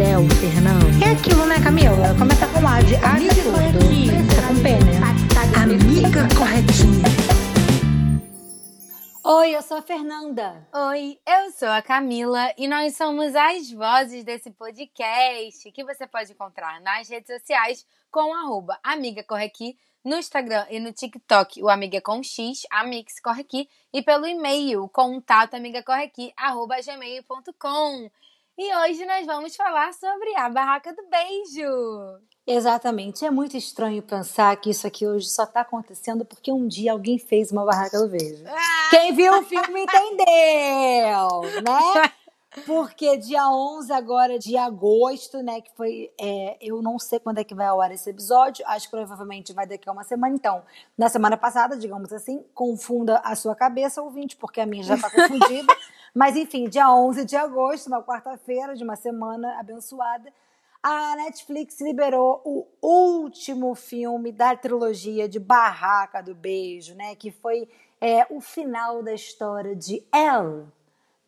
céu, Fernando. É aquilo, né, Camila? Começa com A de Amiga tudo. Tá com P, né? Amiga corretinha. Oi, eu sou a Fernanda. Oi, eu sou a Camila e nós somos as vozes desse podcast que você pode encontrar nas redes sociais com arroba Amiga Corre Aqui, no Instagram e no TikTok, o Amiga com X, Amix Corre Aqui, e pelo e-mail, contato amigacorreaqui, arroba gmail.com. E hoje nós vamos falar sobre a Barraca do Beijo. Exatamente. É muito estranho pensar que isso aqui hoje só tá acontecendo porque um dia alguém fez uma barraca do beijo. Quem viu o filme entendeu, né? Porque dia 11 agora de agosto, né, que foi, é, eu não sei quando é que vai ao ar esse episódio, acho que provavelmente vai daqui a uma semana, então, na semana passada, digamos assim, confunda a sua cabeça, ouvinte, porque a minha já tá confundida, mas enfim, dia 11 de agosto, uma quarta-feira de uma semana abençoada, a Netflix liberou o último filme da trilogia de Barraca do Beijo, né, que foi é, o final da história de Elle,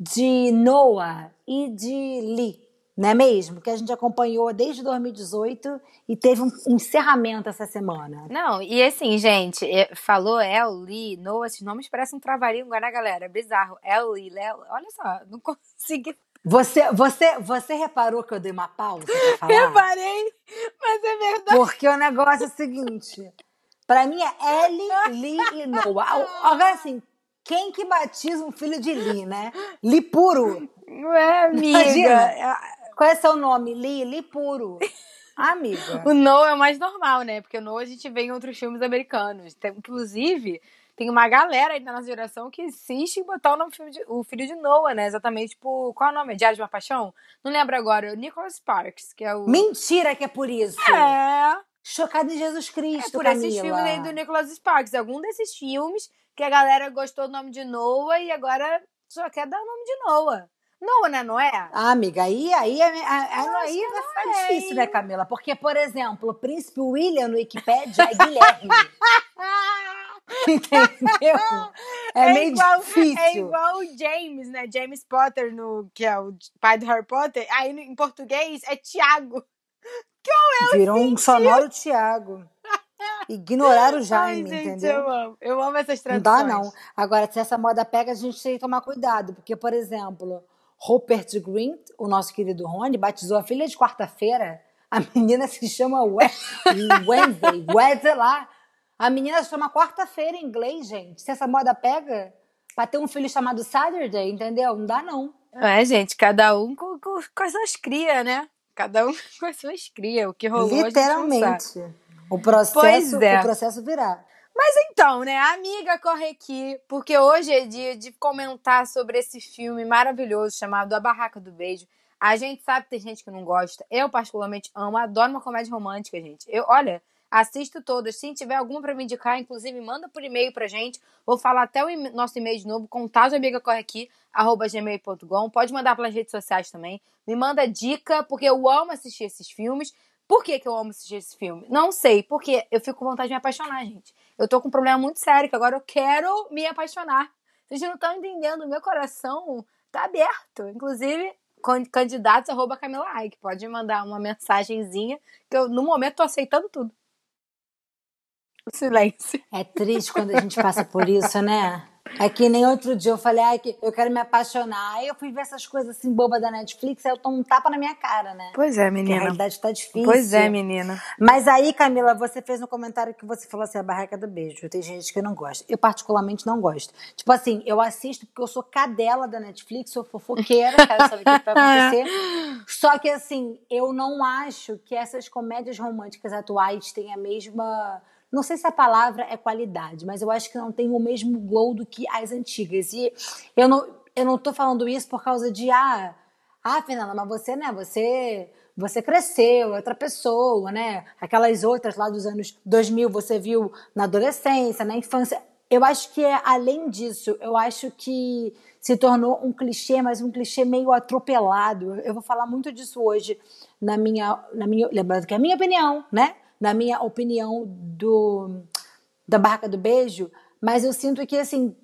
de Noah e de Lee, não é mesmo? Que a gente acompanhou desde 2018 e teve um encerramento essa semana. Não, e assim, gente, é, falou El, Lee, Noah, esses nomes parecem um trava-língua, né, galera? É bizarro. El, Lee, Léo, olha só, não consegui. Você, você, você reparou que eu dei uma pausa pra falar? Reparei, mas é verdade. Porque o negócio é o seguinte, pra mim é Ellie, Lee e Noah. Agora assim, quem que batiza um filho de Lee, né? Lee puro. Ué, amiga. Imagina. Qual é seu nome? Lee puro. Amiga. O Noah é o mais normal, né? Porque o Noah a gente vê em outros filmes americanos. Tem, inclusive, tem uma galera aí da nossa geração que insiste em botar o nome filme de, o filho de Noah, né? Exatamente, tipo, qual é o nome? Diário de uma Paixão? Não lembro agora. O Nicholas Sparks, que é o. Mentira que é por isso. É. Chocada em Jesus Cristo, É por Camila. esses filmes aí do Nicholas Sparks. Algum desses filmes que a galera gostou do nome de Noah e agora só quer dar o nome de Noah. Noah, né? Não é? Ah, amiga, aí, aí, aí, aí, Eu aí que vai não ficar é, difícil, hein? né, Camila? Porque, por exemplo, o príncipe William no Wikipedia é Guilherme. Entendeu? É, meio igual, difícil. É igual o James, né? James Potter, no, que é o pai do Harry Potter. Aí em português é Tiago. Virou um sonoro Tiago. Ignorar o Jaime, Ai, gente, entendeu? eu amo. Eu amo essas Não traduções. dá, não. Agora, se essa moda pega, a gente tem que tomar cuidado. Porque, por exemplo, Rupert Grint, o nosso querido Rony, batizou a filha de quarta-feira. A menina se chama We- Wednesday. Wednesday lá. A menina se chama quarta-feira em inglês, gente. Se essa moda pega, pra ter um filho chamado Saturday, entendeu? Não dá, não. É, gente, cada um com, com, com as suas crias, né? Cada um com as suas crias. O que rolou. Literalmente. O processo, Pois é. o processo virá. Mas então, né, amiga corre aqui, porque hoje é dia de comentar sobre esse filme maravilhoso chamado A Barraca do Beijo. A gente sabe que tem gente que não gosta. Eu, particularmente, amo, adoro uma comédia romântica, gente. Eu, olha, assisto todas. Se tiver alguma pra me indicar, inclusive, manda por e-mail pra gente. Vou falar até o nosso e-mail de novo, contato amiga corre aqui, arroba gmail.com. Pode mandar pelas redes sociais também. Me manda dica, porque eu amo assistir esses filmes. Por que, que eu amo assistir esse filme? Não sei, porque eu fico com vontade de me apaixonar, gente. Eu tô com um problema muito sério, que agora eu quero me apaixonar. Vocês não estão entendendo, meu coração tá aberto. Inclusive, can- candidatos arroba Camila Ike. Pode mandar uma mensagenzinha, que eu, no momento, tô aceitando tudo. Silêncio. É triste quando a gente passa por isso, né? É que nem outro dia eu falei, ai, que eu quero me apaixonar. Aí eu fui ver essas coisas assim bobas da Netflix, aí eu tomo um tapa na minha cara, né? Pois é, Porque a realidade tá difícil. Pois é, menina. Mas aí, Camila, você fez um comentário que você falou assim, a barraca do beijo. Tem gente que não gosta. Eu particularmente não gosto. Tipo assim, eu assisto porque eu sou cadela da Netflix, sou fofoqueira, quero saber o que vai acontecer. Só que assim, eu não acho que essas comédias românticas atuais têm a mesma. Não sei se a palavra é qualidade, mas eu acho que não tem o mesmo glow do que as antigas. E eu não, eu não tô falando isso por causa de, ah, ah, Fernanda, mas você, né? Você você cresceu, é outra pessoa, né? Aquelas outras lá dos anos 2000 você viu na adolescência, na infância. Eu acho que é além disso, eu acho que se tornou um clichê, mas um clichê meio atropelado. Eu vou falar muito disso hoje na minha, na minha, lembrando que é a minha opinião, né? Na minha opinião do da Barraca do Beijo, mas eu sinto que assim,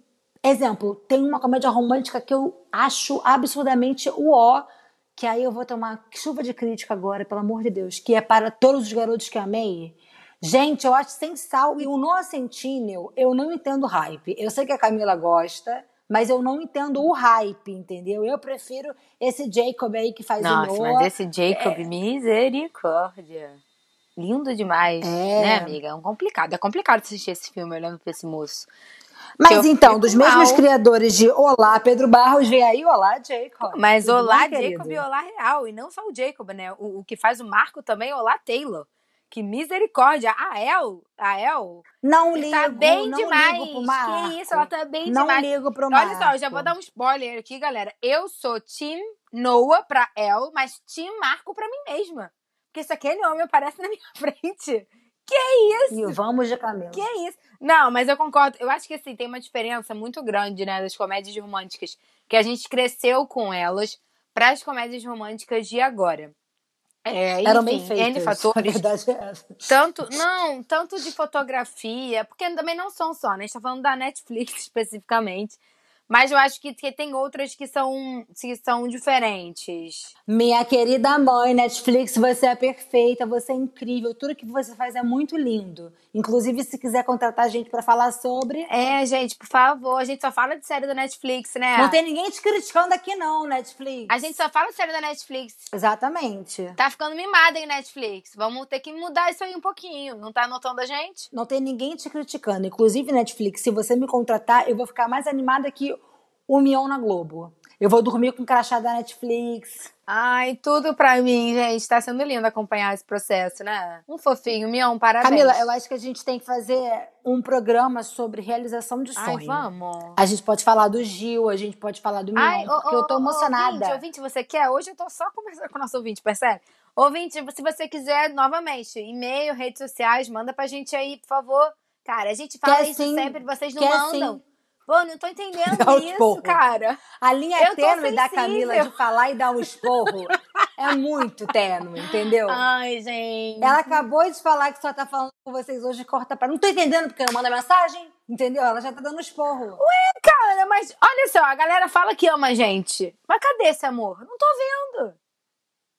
exemplo, tem uma comédia romântica que eu acho absurdamente o ó que aí eu vou tomar chuva de crítica agora, pelo amor de Deus, que é para todos os garotos que amei. Gente, eu acho sem sal. E o Noah Centineo, eu não entendo hype. Eu sei que a Camila gosta, mas eu não entendo o hype, entendeu? Eu prefiro esse Jacob aí que faz Nossa, o Noah. mas esse Jacob, é... misericórdia. Lindo demais, é... né, amiga? É um complicado. É complicado assistir esse filme olhando pra esse moço. Mas então, dos mal. mesmos criadores de Olá, Pedro Barros, vem aí Olá, Jacob. Mas Tudo Olá, bem, Jacob e Olá Real. E não só o Jacob, né? O, o, que faz o Marco também, Olá, Taylor. Que misericórdia. A El, a El. Não ligo, tá bem não demais. ligo pro Marco. Que isso, ela tá bem não demais. Não ligo pro Marco. Olha só, eu já vou dar um spoiler aqui, galera. Eu sou Team Noah pra El, mas Team Marco pra mim mesma. Porque se aquele homem aparece na minha frente, que isso? E vamos de Camila. Que isso? Não, mas eu concordo. Eu acho que assim, tem uma diferença muito grande, né, das comédias românticas, que a gente cresceu com elas para as comédias românticas de agora. É, Eram bem feitas. N fatores. A verdade é essa. Tanto, não, tanto de fotografia, porque também não são só, né? A gente tá falando da Netflix especificamente. Mas eu acho que, que tem outras que são, que são diferentes. Minha querida mãe, Netflix, você é perfeita, você é incrível. Tudo que você faz é muito lindo. Inclusive, se quiser contratar a gente para falar sobre. É, gente, por favor. A gente só fala de série da Netflix, né? Não tem ninguém te criticando aqui, não, Netflix. A gente só fala de série da Netflix. Exatamente. Tá ficando mimada, hein, Netflix? Vamos ter que mudar isso aí um pouquinho. Não tá anotando a gente? Não tem ninguém te criticando. Inclusive, Netflix, se você me contratar, eu vou ficar mais animada que o Mion na Globo. Eu vou dormir com o crachá da Netflix. Ai, tudo pra mim, gente. Tá sendo lindo acompanhar esse processo, né? Um fofinho, Mion, parabéns. Camila, eu acho que a gente tem que fazer um programa sobre realização de sonho. Ai, vamos. A gente pode falar do Gil, a gente pode falar do Mion, Ai, porque oh, eu tô emocionada. Ouvinte, ouvinte, você quer? Hoje eu tô só conversando com o nosso ouvinte, percebe? Ouvinte, se você quiser, novamente, e-mail, redes sociais, manda pra gente aí, por favor. Cara, a gente fala quer isso sim, sempre, vocês não mandam. Sim. Pô, não tô entendendo isso, cara. A linha tô tênue da. Camila de falar e dar um esporro é muito tênue, entendeu? Ai, gente. Ela acabou de falar que só tá falando com vocês hoje, corta pra. Não tô entendendo porque não manda mensagem, entendeu? Ela já tá dando esporro. Ué, cara, mas olha só, a galera fala que ama a gente. Mas cadê esse amor? Não tô vendo.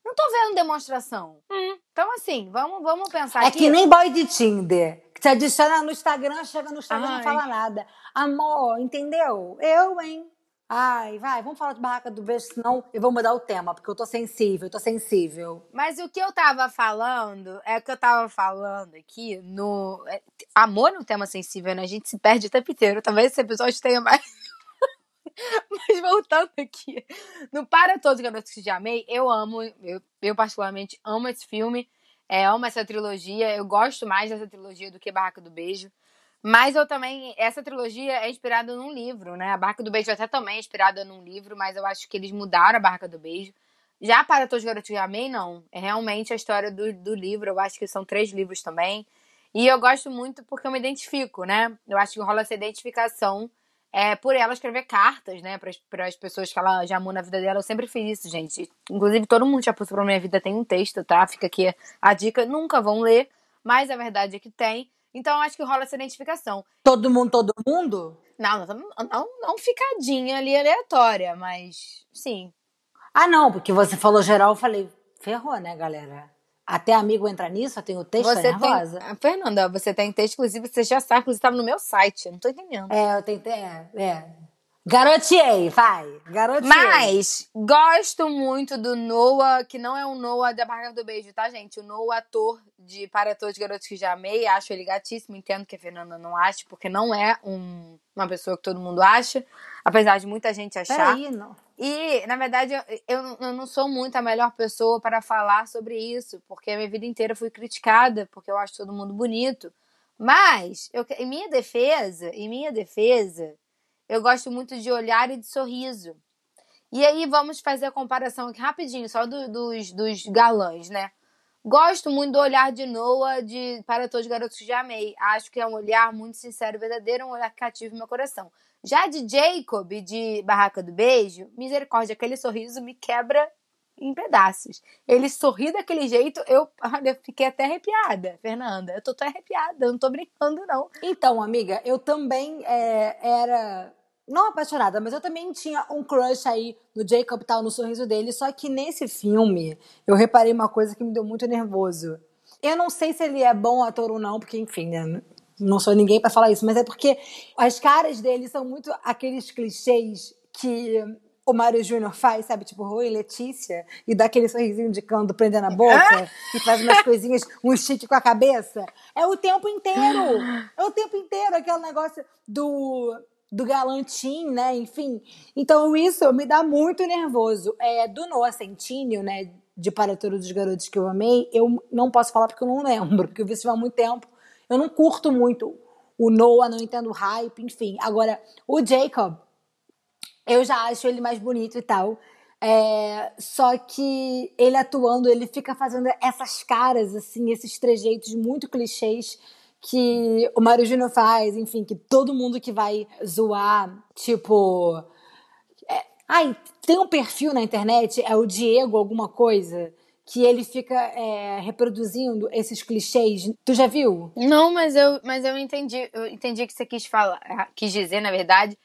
Não tô vendo demonstração. Hum. Então, assim, vamos, vamos pensar É aqui. que nem boy de Tinder. Te adiciona no Instagram, chega no Instagram e Ai. não fala nada. Amor, entendeu? Eu, hein? Ai, vai, vamos falar de barraca do beijo, senão eu vou mudar o tema, porque eu tô sensível, eu tô sensível. Mas o que eu tava falando é o que eu tava falando aqui no. é, Amor no tema sensível, né? A gente se perde o tempo inteiro. Talvez esse episódio tenha mais. Mas voltando aqui. No Para Todos os Garotos que Já Amei, eu amo, eu, eu particularmente amo esse filme. É, amo essa trilogia. Eu gosto mais dessa trilogia do que Barraca do Beijo. Mas eu também. Essa trilogia é inspirada num livro, né? A Barraca do Beijo até também é inspirada num livro, mas eu acho que eles mudaram a Barraca do Beijo. Já para Todos os Garotos Amei, não. É realmente a história do, do livro. Eu acho que são três livros também. E eu gosto muito porque eu me identifico, né? Eu acho que rola essa identificação é, por ela escrever cartas, né? Para as pessoas que ela já amou na vida dela. Eu sempre fiz isso, gente. Inclusive, todo mundo já passou pra minha vida tem um texto, tá? Fica aqui a dica. Nunca vão ler, mas a verdade é que tem. Então, acho que rola essa identificação. Todo mundo, todo mundo? Não, não, não, não ficadinha ali aleatória, mas sim. Ah, não, porque você falou geral, eu falei, ferrou, né, galera? Até amigo entra nisso, eu tenho texto Você tem. nervosa. Ah, Fernanda, você tem texto, inclusive, você já sabe, inclusive, estava no meu site. Eu não tô entendendo. É, eu tentei, é, é. Garoteei, vai, garoteei. Mas gosto muito do Noah, que não é o Noah da Barca do Beijo, tá, gente? O Noah, ator de Para Todos os Garotos que Já Amei, acho ele gatíssimo, entendo que a Fernanda não acha, porque não é um- uma pessoa que todo mundo acha, apesar de muita gente achar. Peraí, não. E, na verdade, eu, eu, eu não sou muito a melhor pessoa para falar sobre isso, porque a minha vida inteira fui criticada, porque eu acho todo mundo bonito. Mas, eu, em minha defesa, em minha defesa, eu gosto muito de olhar e de sorriso. E aí vamos fazer a comparação aqui rapidinho, só do, dos, dos galãs, né? Gosto muito do olhar de Noah de Para Todos os Garotos que Já Amei. Acho que é um olhar muito sincero e verdadeiro, um olhar que cativa meu coração. Já de Jacob, de Barraca do Beijo, misericórdia, aquele sorriso me quebra em pedaços. Ele sorri daquele jeito, eu, olha, fiquei até arrepiada, Fernanda. Eu tô tão arrepiada, eu não tô brincando, não. Então, amiga, eu também é, era não apaixonada, mas eu também tinha um crush aí no Jacob tal, no sorriso dele. Só que nesse filme, eu reparei uma coisa que me deu muito nervoso. Eu não sei se ele é bom ator ou não, porque, enfim, né? Não sou ninguém para falar isso, mas é porque as caras dele são muito aqueles clichês que o Mário Júnior faz, sabe? Tipo, Oi, Letícia, e dá aquele sorrisinho de canto prendendo a boca, e faz umas coisinhas, um chique com a cabeça. É o tempo inteiro. É o tempo inteiro aquele negócio do do galantim, né? Enfim. Então isso me dá muito nervoso. É, do Noah Centineo, né? De Para Todos os Garotos que eu amei, eu não posso falar porque eu não lembro, porque eu vi filme há muito tempo. Eu não curto muito o Noah, não entendo o hype, enfim. Agora, o Jacob, eu já acho ele mais bonito e tal. É, só que ele atuando, ele fica fazendo essas caras, assim, esses trejeitos muito clichês que o Mário Júnior faz, enfim, que todo mundo que vai zoar, tipo. É, ai, tem um perfil na internet, é o Diego alguma coisa, que ele fica é, reproduzindo esses clichês. Tu já viu? Não, mas eu, mas eu entendi. Eu entendi o que você quis falar, quis dizer, na verdade.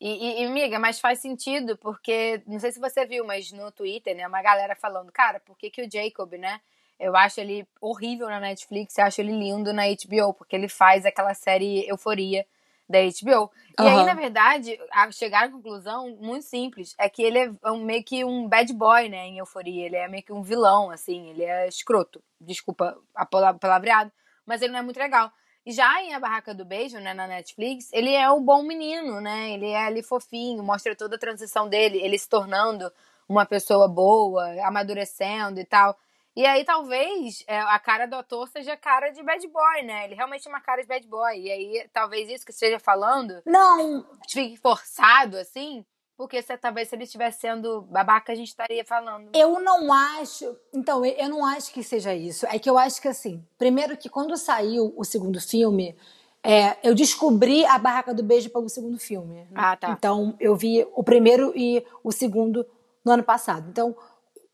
E, e, e, amiga, mas faz sentido, porque não sei se você viu, mas no Twitter, né, uma galera falando, cara, por que, que o Jacob, né? Eu acho ele horrível na Netflix, eu acho ele lindo na HBO, porque ele faz aquela série Euforia da HBO. E uhum. aí, na verdade, a chegar à conclusão muito simples é que ele é meio que um bad boy, né, em Euforia. Ele é meio que um vilão, assim, ele é escroto. Desculpa a palavreado, mas ele não é muito legal. E já em A Barraca do Beijo, né, na Netflix, ele é o bom menino, né? Ele é ali fofinho, mostra toda a transição dele, ele se tornando uma pessoa boa, amadurecendo e tal. E aí, talvez, é, a cara do ator seja cara de bad boy, né? Ele realmente é uma cara de bad boy. E aí, talvez isso que esteja falando. Não! Fique forçado, assim. Porque se, talvez se ele estivesse sendo babaca, a gente estaria falando. Eu não acho. Então, eu não acho que seja isso. É que eu acho que, assim, primeiro que quando saiu o segundo filme, é, eu descobri a Barraca do Beijo pelo segundo filme. Ah, tá. Então, eu vi o primeiro e o segundo no ano passado. Então,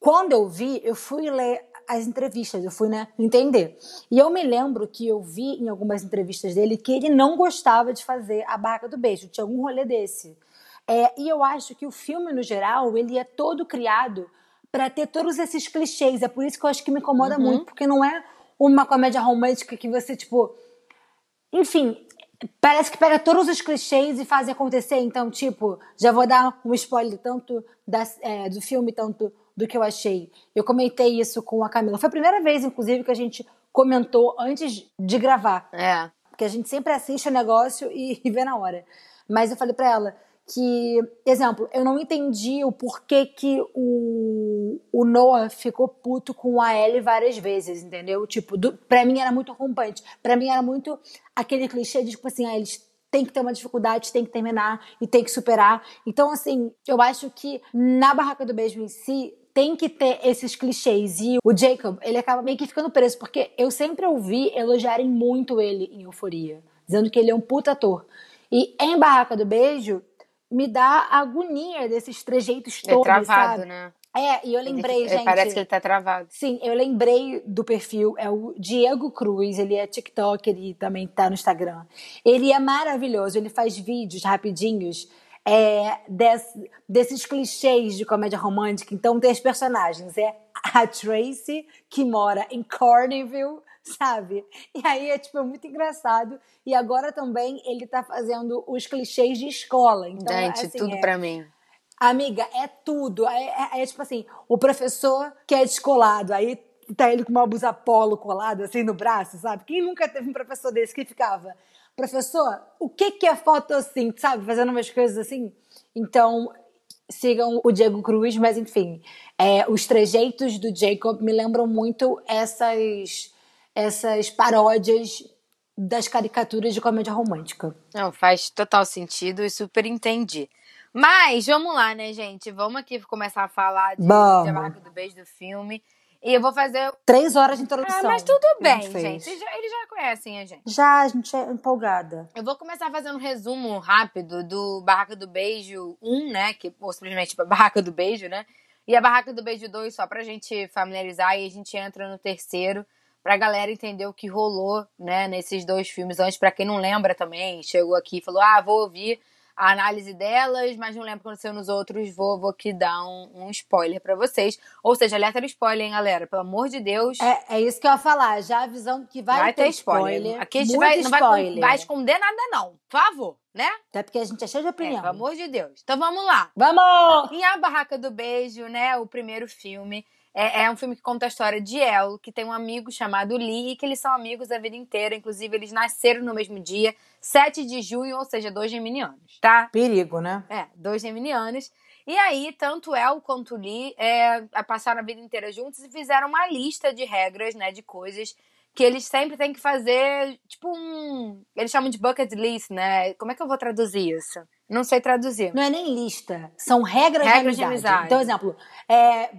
quando eu vi, eu fui ler as entrevistas, eu fui né, entender. E eu me lembro que eu vi em algumas entrevistas dele que ele não gostava de fazer a barraca do beijo, tinha algum rolê desse. É, e eu acho que o filme, no geral, ele é todo criado para ter todos esses clichês. É por isso que eu acho que me incomoda uhum. muito, porque não é uma comédia romântica que você, tipo. Enfim, parece que pega todos os clichês e faz acontecer. Então, tipo, já vou dar um spoiler tanto da, é, do filme, tanto do que eu achei. Eu comentei isso com a Camila. Foi a primeira vez, inclusive, que a gente comentou antes de gravar. É. Porque a gente sempre assiste o negócio e, e vê na hora. Mas eu falei para ela que, exemplo, eu não entendi o porquê que o, o Noah ficou puto com a Ellie várias vezes, entendeu? Tipo, do, pra mim era muito rompante. Pra mim era muito aquele clichê de, tipo assim, ah, eles tem que ter uma dificuldade, tem que terminar e tem que superar. Então, assim, eu acho que na Barraca do Beijo em si, tem que ter esses clichês. E o Jacob, ele acaba meio que ficando preso, porque eu sempre ouvi elogiarem muito ele em Euforia, dizendo que ele é um puta ator. E em Barraca do Beijo, me dá agonia desses trejeitos é todos, é travado, sabe? né? É, e eu lembrei, ele, gente. Parece que ele tá travado. Sim, eu lembrei do perfil. É o Diego Cruz, ele é TikToker e também tá no Instagram. Ele é maravilhoso, ele faz vídeos rapidinhos é, desse, desses clichês de comédia romântica. Então, tem as personagens. É a Tracy, que mora em Cornville, sabe? E aí é, tipo, muito engraçado. E agora também ele tá fazendo os clichês de escola. Então, Gente, assim, tudo é, pra mim. Amiga, é tudo. É, é, é, tipo assim, o professor que é descolado, aí tá ele com uma blusa polo colada assim no braço, sabe? Quem nunca teve um professor desse que ficava professor, o que, que é fotossíntese, sabe? Fazendo umas coisas assim. Então, sigam o Diego Cruz, mas enfim, é, os trejeitos do Jacob me lembram muito essas, essas paródias das caricaturas de comédia romântica. Não, faz total sentido e super entendi. Mas vamos lá, né, gente? Vamos aqui começar a falar de, de do Beijo do filme. E eu vou fazer. Três horas de introdução. Ah, mas tudo bem, gente. Eles já, eles já conhecem a gente. Já, a gente é empolgada. Eu vou começar fazendo um resumo rápido do Barraca do Beijo 1, né? Que, ou simplesmente Barraca do Beijo, né? E a Barraca do Beijo 2, só pra gente familiarizar, e a gente entra no terceiro, pra galera entender o que rolou, né, nesses dois filmes. Antes, pra quem não lembra também, chegou aqui e falou: ah, vou ouvir a análise delas, mas não lembro o que aconteceu nos outros, vou, vou aqui dar um, um spoiler pra vocês. Ou seja, alerta de spoiler, hein, galera? Pelo amor de Deus. É, é isso que eu ia falar. Já avisando que vai, Vai ter spoiler. Aqui a gente vai, não vai, spoiler. vai esconder nada, não. Por favor, né? Até porque a gente é cheio de É, opinião. pelo amor de Deus. Então vamos lá. Vamos! Em A Barraca do Beijo, né? O primeiro filme. É, é um filme que conta a história de El, que tem um amigo chamado Lee, e que eles são amigos a vida inteira. Inclusive, eles nasceram no mesmo dia, 7 de junho, ou seja, dois geminianos, tá? Perigo, né? É, dois geminianos. E aí, tanto El quanto Lee é, passaram a vida inteira juntos e fizeram uma lista de regras, né? De coisas que eles sempre têm que fazer, tipo um. Eles chamam de bucket list, né? Como é que eu vou traduzir isso? Não sei traduzir. Não é nem lista, são regras, Regras de, de amizade. amizade. Então, exemplo, é,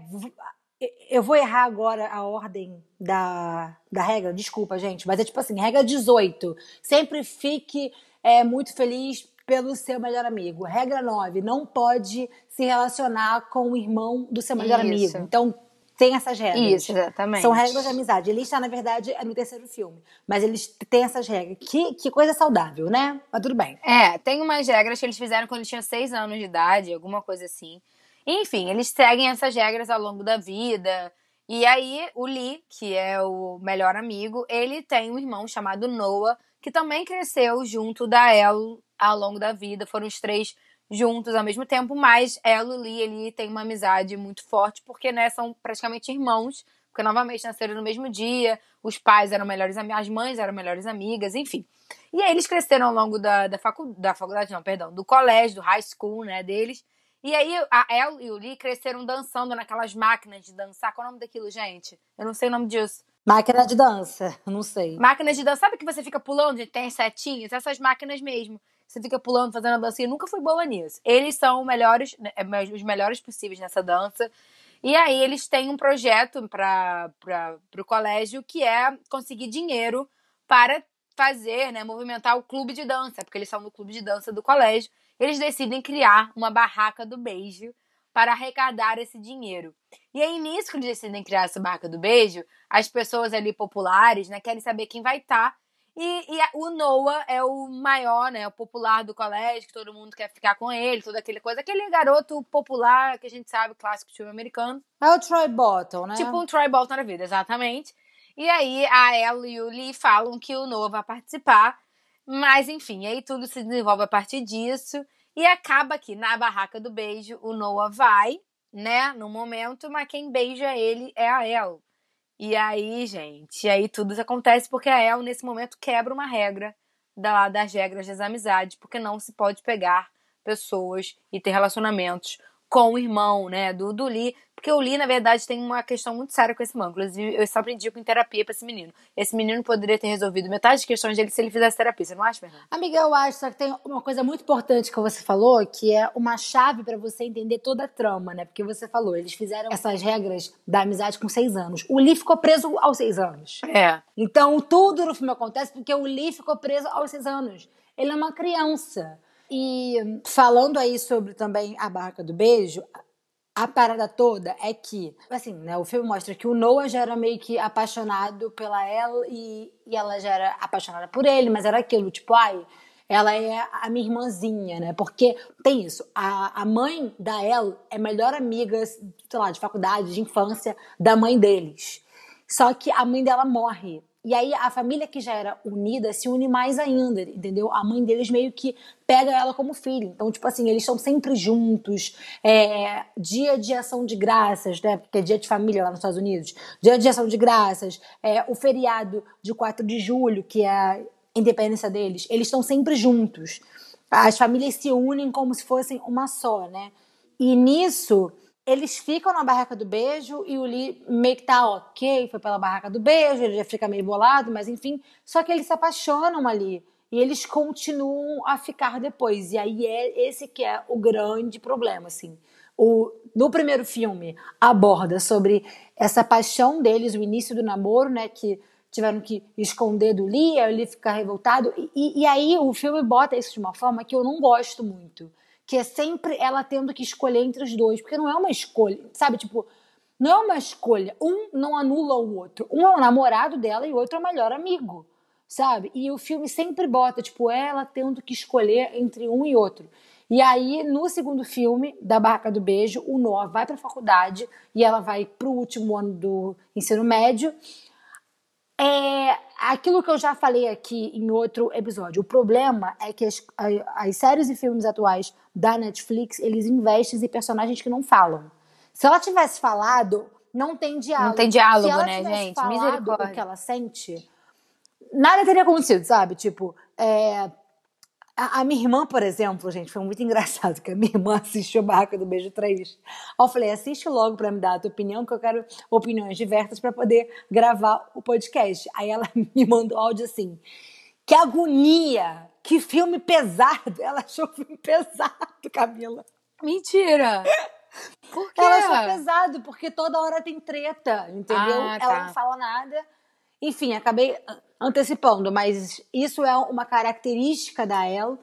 eu vou errar agora a ordem da, da regra, desculpa, gente, mas é tipo assim, regra 18. Sempre fique é, muito feliz pelo seu melhor amigo. Regra 9, não pode se relacionar com o irmão do seu melhor Isso. amigo. Então, tem essas regras. Isso, exatamente. São regras de amizade. Ele está, na verdade, é no terceiro filme. Mas eles têm essas regras. Que, que coisa saudável, né? Mas tudo bem. É, tem umas regras que eles fizeram quando eles tinham seis anos de idade, alguma coisa assim. Enfim, eles seguem essas regras ao longo da vida. E aí, o Lee, que é o melhor amigo, ele tem um irmão chamado Noah, que também cresceu junto da El ao longo da vida. Foram os três juntos ao mesmo tempo, mas El e Lee, ele tem uma amizade muito forte, porque, né, são praticamente irmãos, porque novamente nasceram no mesmo dia, os pais eram melhores amigos, as mães eram melhores amigas, enfim. E aí eles cresceram ao longo da, da, facu, da faculdade, não, perdão, do colégio, do high school, né, deles. E aí a El e o Lee cresceram dançando naquelas máquinas de dançar. Qual é o nome daquilo, gente? Eu não sei o nome disso. Máquina de dança, não sei. Máquinas de dança. Sabe que você fica pulando e tem as setinhas? Essas máquinas mesmo. Você fica pulando, fazendo a dancinha. Eu nunca fui boa nisso. Eles são melhores, né, os melhores possíveis nessa dança. E aí eles têm um projeto para o colégio que é conseguir dinheiro para fazer, né, movimentar o clube de dança, porque eles são no clube de dança do colégio. Eles decidem criar uma barraca do beijo para arrecadar esse dinheiro. E aí, nisso que eles decidem criar essa barraca do beijo, as pessoas ali populares, né, querem saber quem vai estar. E, e a- o Noah é o maior, né, o popular do colégio, que todo mundo quer ficar com ele, toda aquela coisa. Aquele garoto popular que a gente sabe, clássico filme americano. É o Troy Bottom, né? Tipo um Troy Bolton na vida, exatamente. E aí a ela e o Lee falam que o Noah vai participar. Mas enfim, aí tudo se desenvolve a partir disso. E acaba que na barraca do beijo, o Noah vai, né, no momento, mas quem beija ele é a El. E aí, gente, aí tudo acontece porque a El, nesse momento, quebra uma regra da, das regras das amizades, porque não se pode pegar pessoas e ter relacionamentos com o irmão, né, do, Lee. Porque o Lee, na verdade, tem uma questão muito séria com esse irmão. Inclusive, eu sempre indico em terapia pra esse menino. Esse menino poderia ter resolvido metade das questões dele se ele fizesse terapia. Você não acha, Fernanda? Amiga, eu acho só que tem uma coisa muito importante que você falou, que é uma chave pra você entender toda a trama, né? Porque você falou, eles fizeram essas regras da amizade com seis anos. O Lee ficou preso aos seis anos. É. Então, tudo no filme acontece porque o Lee ficou preso aos seis anos. Ele é uma criança. E falando aí sobre também a barraca do beijo, a parada toda é que, assim, né, o filme mostra que o Noah já era meio que apaixonado pela ela e, e ela já era apaixonada por ele, mas era aquilo, tipo, ai, ela é a minha irmãzinha, né? Porque tem isso, a, a mãe da El é melhor amiga, sei lá, de faculdade, de infância, da mãe deles. Só que a mãe dela morre. E aí a família que já era unida se une mais ainda, entendeu? A mãe deles meio que pega ela como filha. Então, tipo assim, eles estão sempre juntos. É, dia de ação de graças, né? Porque é dia de família lá nos Estados Unidos. Dia de ação de graças. É, o feriado de 4 de julho, que é a independência deles. Eles estão sempre juntos. As famílias se unem como se fossem uma só, né? E nisso, eles ficam na barraca do beijo e o Lee meio que tá ok, foi pela barraca do beijo, ele já fica meio bolado, mas enfim. Só que eles se apaixonam ali. e eles continuam a ficar depois. E aí é esse que é o grande problema, assim. O, no primeiro filme aborda sobre essa paixão deles, o início do namoro, né, que tiveram que esconder do Lee, ele fica revoltado. E, e aí o filme bota isso de uma forma que eu não gosto muito, que é sempre ela tendo que escolher entre os dois, porque não é uma escolha, sabe? Tipo, não é uma escolha. Um não anula o outro. Um é o namorado dela e o outro é o melhor amigo, sabe? E o filme sempre bota, tipo, ela tendo que escolher entre um e outro. E aí, no segundo filme, da Barraca do Beijo, o Noah vai para a faculdade e ela vai para o último ano do ensino médio. É aquilo que eu já falei aqui em outro episódio. O problema é que as, as séries e filmes atuais da Netflix, eles investem em personagens que não falam. Se ela tivesse falado, não tem diálogo. Não tem diálogo, né, gente? Misericórdia. O que ela sente, nada teria acontecido, sabe? Tipo, é, a, a, minha irmã, por exemplo, gente, foi muito engraçado que a minha irmã assistiu Barraca do Beijo 3. Aí eu falei, assiste logo para me dar a tua opinião, que eu quero opiniões diversas para poder gravar o podcast. Aí ela me mandou áudio assim: que agonia! Que filme pesado! Ela achou o filme pesado, Camila. Mentira! Por quê? Ela achou pesado, porque toda hora tem treta, entendeu? Ah, tá. Ela não fala nada. Enfim, acabei antecipando, mas isso é uma característica da El.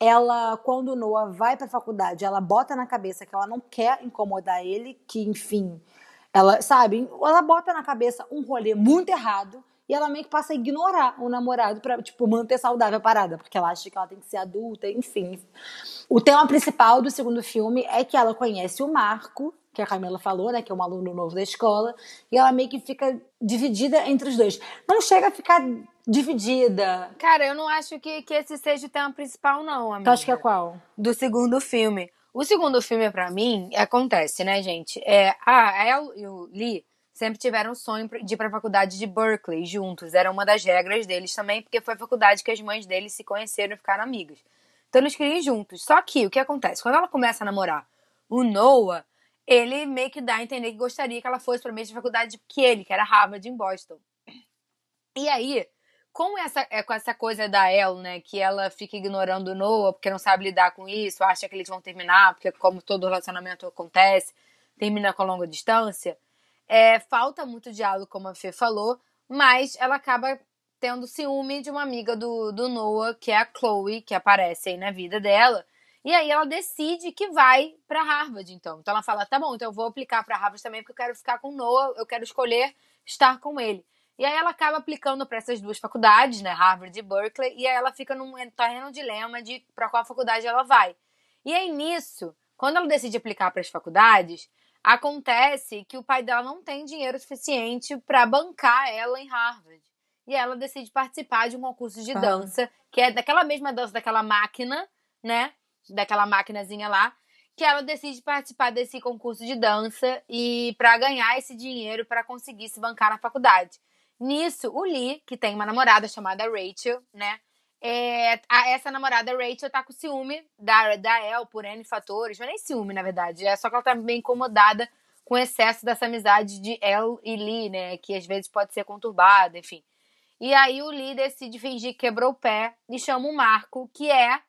Ela, quando Noah vai para a faculdade, ela bota na cabeça que ela não quer incomodar ele, que enfim, ela, sabe, ela bota na cabeça um rolê muito errado e ela meio que passa a ignorar o namorado para tipo manter saudável a parada, porque ela acha que ela tem que ser adulta, enfim. O tema principal do segundo filme é que ela conhece o Marco, que a Camila falou, né, que é um aluno novo da escola, e ela meio que fica dividida entre os dois. Não chega a ficar dividida. Cara, eu não acho que, que esse seja o tema principal, não, amiga. Tu acha que é qual? Do segundo filme. O segundo filme, para mim, acontece, né, gente? É, a El e o Lee sempre tiveram o sonho de ir pra faculdade de Berkeley juntos. Era uma das regras deles também, porque foi a faculdade que as mães deles se conheceram e ficaram amigas. Então eles queriam ir juntos. Só que o que acontece? Quando ela começa a namorar o Noah, ele meio que dá a entender que gostaria que ela fosse para a mesma faculdade que ele, que era Harvard em Boston. E aí, com essa, é, com essa coisa da El, né, que ela fica ignorando o Noah porque não sabe lidar com isso, acha que eles vão terminar, porque como todo relacionamento acontece, termina com longa distância, é, falta muito diálogo, como a Fê falou, mas ela acaba tendo ciúme de uma amiga do, do Noah, que é a Chloe, que aparece aí na vida dela, e aí ela decide que vai para Harvard, então. Então ela fala: tá bom, então eu vou aplicar para Harvard também, porque eu quero ficar com o Noah, eu quero escolher estar com ele. E aí ela acaba aplicando para essas duas faculdades, né, Harvard e Berkeley, e aí ela fica num terreno dilema de para qual faculdade ela vai. E aí nisso, quando ela decide aplicar para as faculdades, acontece que o pai dela não tem dinheiro suficiente para bancar ela em Harvard. E ela decide participar de um concurso de dança, que é daquela mesma dança daquela máquina, né? Daquela maquinazinha lá, que ela decide participar desse concurso de dança e para ganhar esse dinheiro para conseguir se bancar na faculdade. Nisso, o Lee, que tem uma namorada chamada Rachel, né? É, a, essa namorada Rachel tá com ciúme da, da El por N fatores, mas nem ciúme, na verdade. É só que ela tá bem incomodada com o excesso dessa amizade de El e Lee, né? Que às vezes pode ser conturbada, enfim. E aí o Lee decide fingir que quebrou o pé e chama o Marco, que é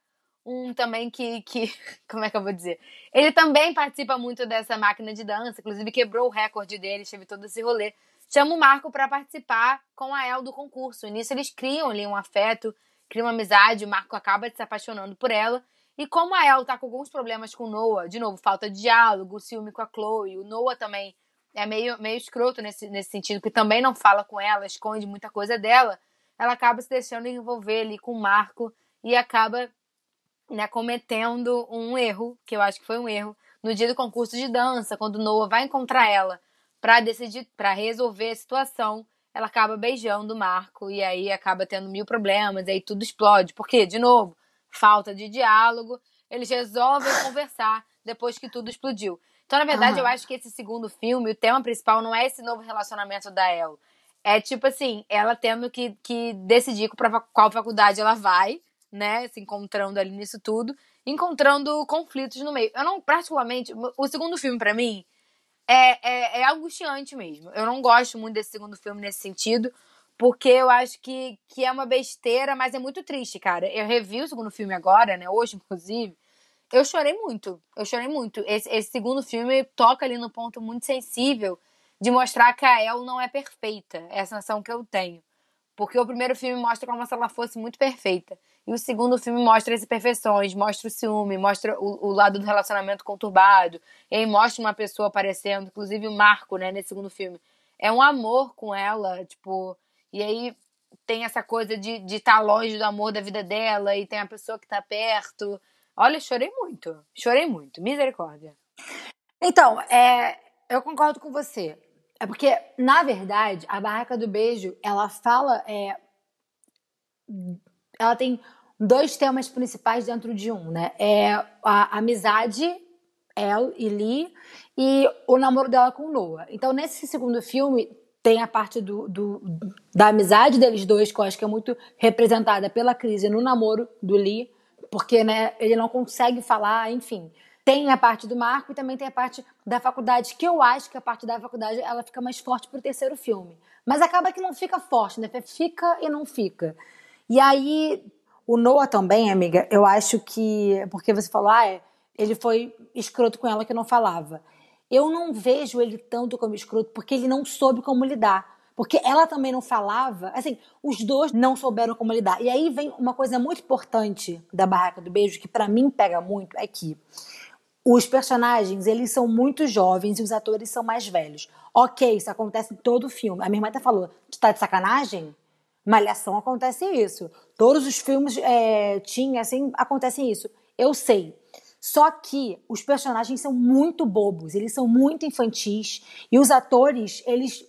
um também que, que. Como é que eu vou dizer? Ele também participa muito dessa máquina de dança, inclusive quebrou o recorde dele, teve todo esse rolê. Chama o Marco para participar com a El do concurso. Nisso eles criam ali um afeto, criam uma amizade, o Marco acaba se apaixonando por ela. E como a El tá com alguns problemas com o Noah, de novo, falta de diálogo, ciúme com a Chloe, o Noah também é meio, meio escroto nesse, nesse sentido, que também não fala com ela, esconde muita coisa dela, ela acaba se deixando envolver ali com o Marco e acaba né, cometendo um erro, que eu acho que foi um erro, no dia do concurso de dança, quando Noah vai encontrar ela para decidir, para resolver a situação, ela acaba beijando o Marco e aí acaba tendo mil problemas, e aí tudo explode. Porque, de novo, falta de diálogo, eles resolvem conversar depois que tudo explodiu. Então, na verdade, uhum. eu acho que esse segundo filme, o tema principal não é esse novo relacionamento da El. É tipo assim, ela tendo que, que decidir para qual faculdade ela vai, né? Se encontrando ali nisso tudo, encontrando conflitos no meio. Eu não, particularmente, o segundo filme para mim é, é, é angustiante mesmo. Eu não gosto muito desse segundo filme nesse sentido, porque eu acho que, que é uma besteira, mas é muito triste, cara. Eu revi o segundo filme agora, né? Hoje, inclusive. Eu chorei muito. Eu chorei muito. Esse, esse segundo filme toca ali no ponto muito sensível de mostrar que a El não é perfeita. É a sensação que eu tenho. Porque o primeiro filme mostra como se ela fosse muito perfeita. E o segundo filme mostra as imperfeições, mostra o ciúme, mostra o, o, lado do relacionamento conturbado. E aí mostra uma pessoa aparecendo, inclusive o Marco, né, nesse segundo filme. É um amor com ela, tipo. E aí tem essa coisa de estar tá longe do amor da vida dela e tem a pessoa que tá perto. Olha, chorei muito. Chorei muito. Misericórdia. Então, é, eu concordo com você. É porque, na verdade, a Barraca do Beijo, ela fala. É, ela tem dois temas principais dentro de um, né? É a amizade, El e Lee, e o namoro dela com Noah. Então, nesse segundo filme, tem a parte do, do, da amizade deles dois, que eu acho que é muito representada pela crise no namoro do Lee, porque né, ele não consegue falar, enfim. Tem a parte do Marco e também tem a parte da faculdade, que eu acho que a parte da faculdade ela fica mais forte pro terceiro filme. Mas acaba que não fica forte, né? Fica e não fica. E aí, o Noah também, amiga, eu acho que. Porque você falou, ah, é, ele foi escroto com ela que não falava. Eu não vejo ele tanto como escroto porque ele não soube como lidar. Porque ela também não falava. Assim, os dois não souberam como lidar. E aí vem uma coisa muito importante da Barraca do Beijo, que para mim pega muito, é que os personagens, eles são muito jovens e os atores são mais velhos. Ok, isso acontece em todo filme. A minha irmã até falou, tu tá de sacanagem? Malhação acontece isso. Todos os filmes é, assim, acontece isso. Eu sei. Só que os personagens são muito bobos, eles são muito infantis e os atores, eles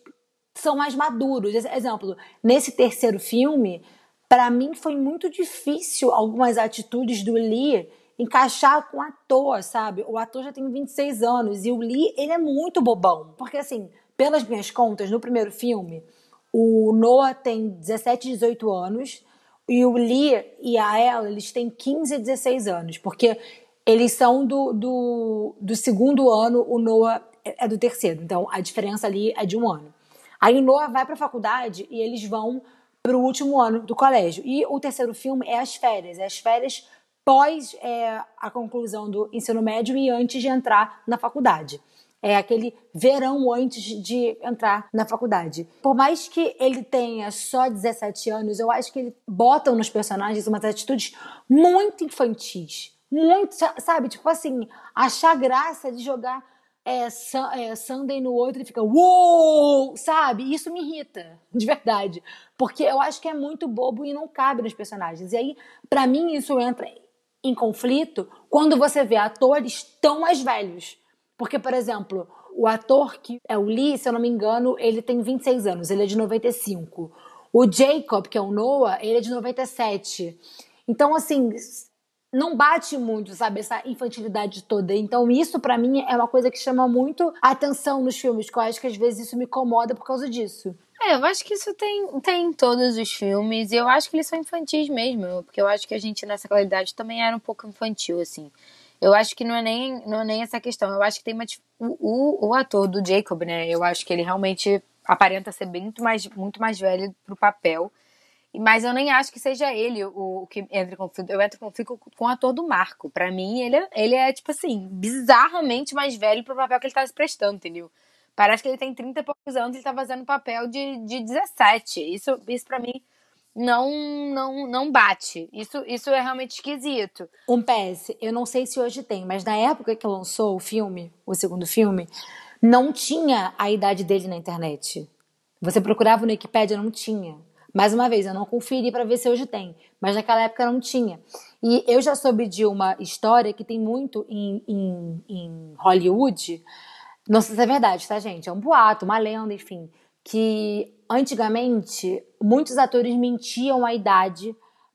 são mais maduros. Exemplo, nesse terceiro filme, para mim foi muito difícil algumas atitudes do Lee encaixar com o ator, sabe? O ator já tem 26 anos e o Lee, ele é muito bobão. Porque, assim, pelas minhas contas, no primeiro filme, o Noah tem 17, 18 anos e o Lee e a ela, eles têm 15 e 16 anos. Porque eles são do, do, do segundo ano, o Noah é do terceiro. Então, a diferença ali é de um ano. Aí o Noah vai para a faculdade e eles vão para o último ano do colégio. E o terceiro filme é as férias. É as férias pós é, a conclusão do ensino médio e antes de entrar na faculdade. É aquele verão antes de entrar na faculdade. Por mais que ele tenha só 17 anos, eu acho que ele botam nos personagens umas atitudes muito infantis. Muito, sabe? Tipo assim, achar graça de jogar é, é, Sunday no outro e fica uou, sabe? Isso me irrita, de verdade. Porque eu acho que é muito bobo e não cabe nos personagens. E aí, para mim, isso entra em conflito quando você vê atores tão mais velhos. Porque, por exemplo, o ator que é o Lee, se eu não me engano, ele tem 26 anos, ele é de 95. O Jacob, que é o Noah, ele é de 97. Então, assim, não bate muito, sabe, essa infantilidade toda. Então, isso para mim é uma coisa que chama muito atenção nos filmes, que eu acho que às vezes isso me incomoda por causa disso. É, eu acho que isso tem, tem em todos os filmes, e eu acho que eles são infantis mesmo, porque eu acho que a gente nessa qualidade também era um pouco infantil, assim. Eu acho que não é nem, não é nem essa questão, eu acho que tem uma. O, o, ator do Jacob, né, eu acho que ele realmente aparenta ser muito mais, muito mais velho pro papel. Mas eu nem acho que seja ele o, o que entra em conflito. Eu entro em conflito com o ator do Marco. Para mim, ele, é, ele é, tipo assim, bizarramente mais velho pro papel que ele tá se prestando, entendeu? Parece que ele tem 30 e poucos anos e ele tá fazendo papel de, de 17. Isso, isso para mim não não não bate. Isso, isso é realmente esquisito. Um PS, eu não sei se hoje tem, mas na época que lançou o filme, o segundo filme, não tinha a idade dele na internet. Você procurava no Wikipedia, não tinha. Mais uma vez, eu não conferi para ver se hoje tem, mas naquela época não tinha. E eu já soube de uma história que tem muito em, em, em Hollywood não sei se é verdade, tá, gente? É um boato, uma lenda, enfim. Que antigamente muitos atores mentiam a idade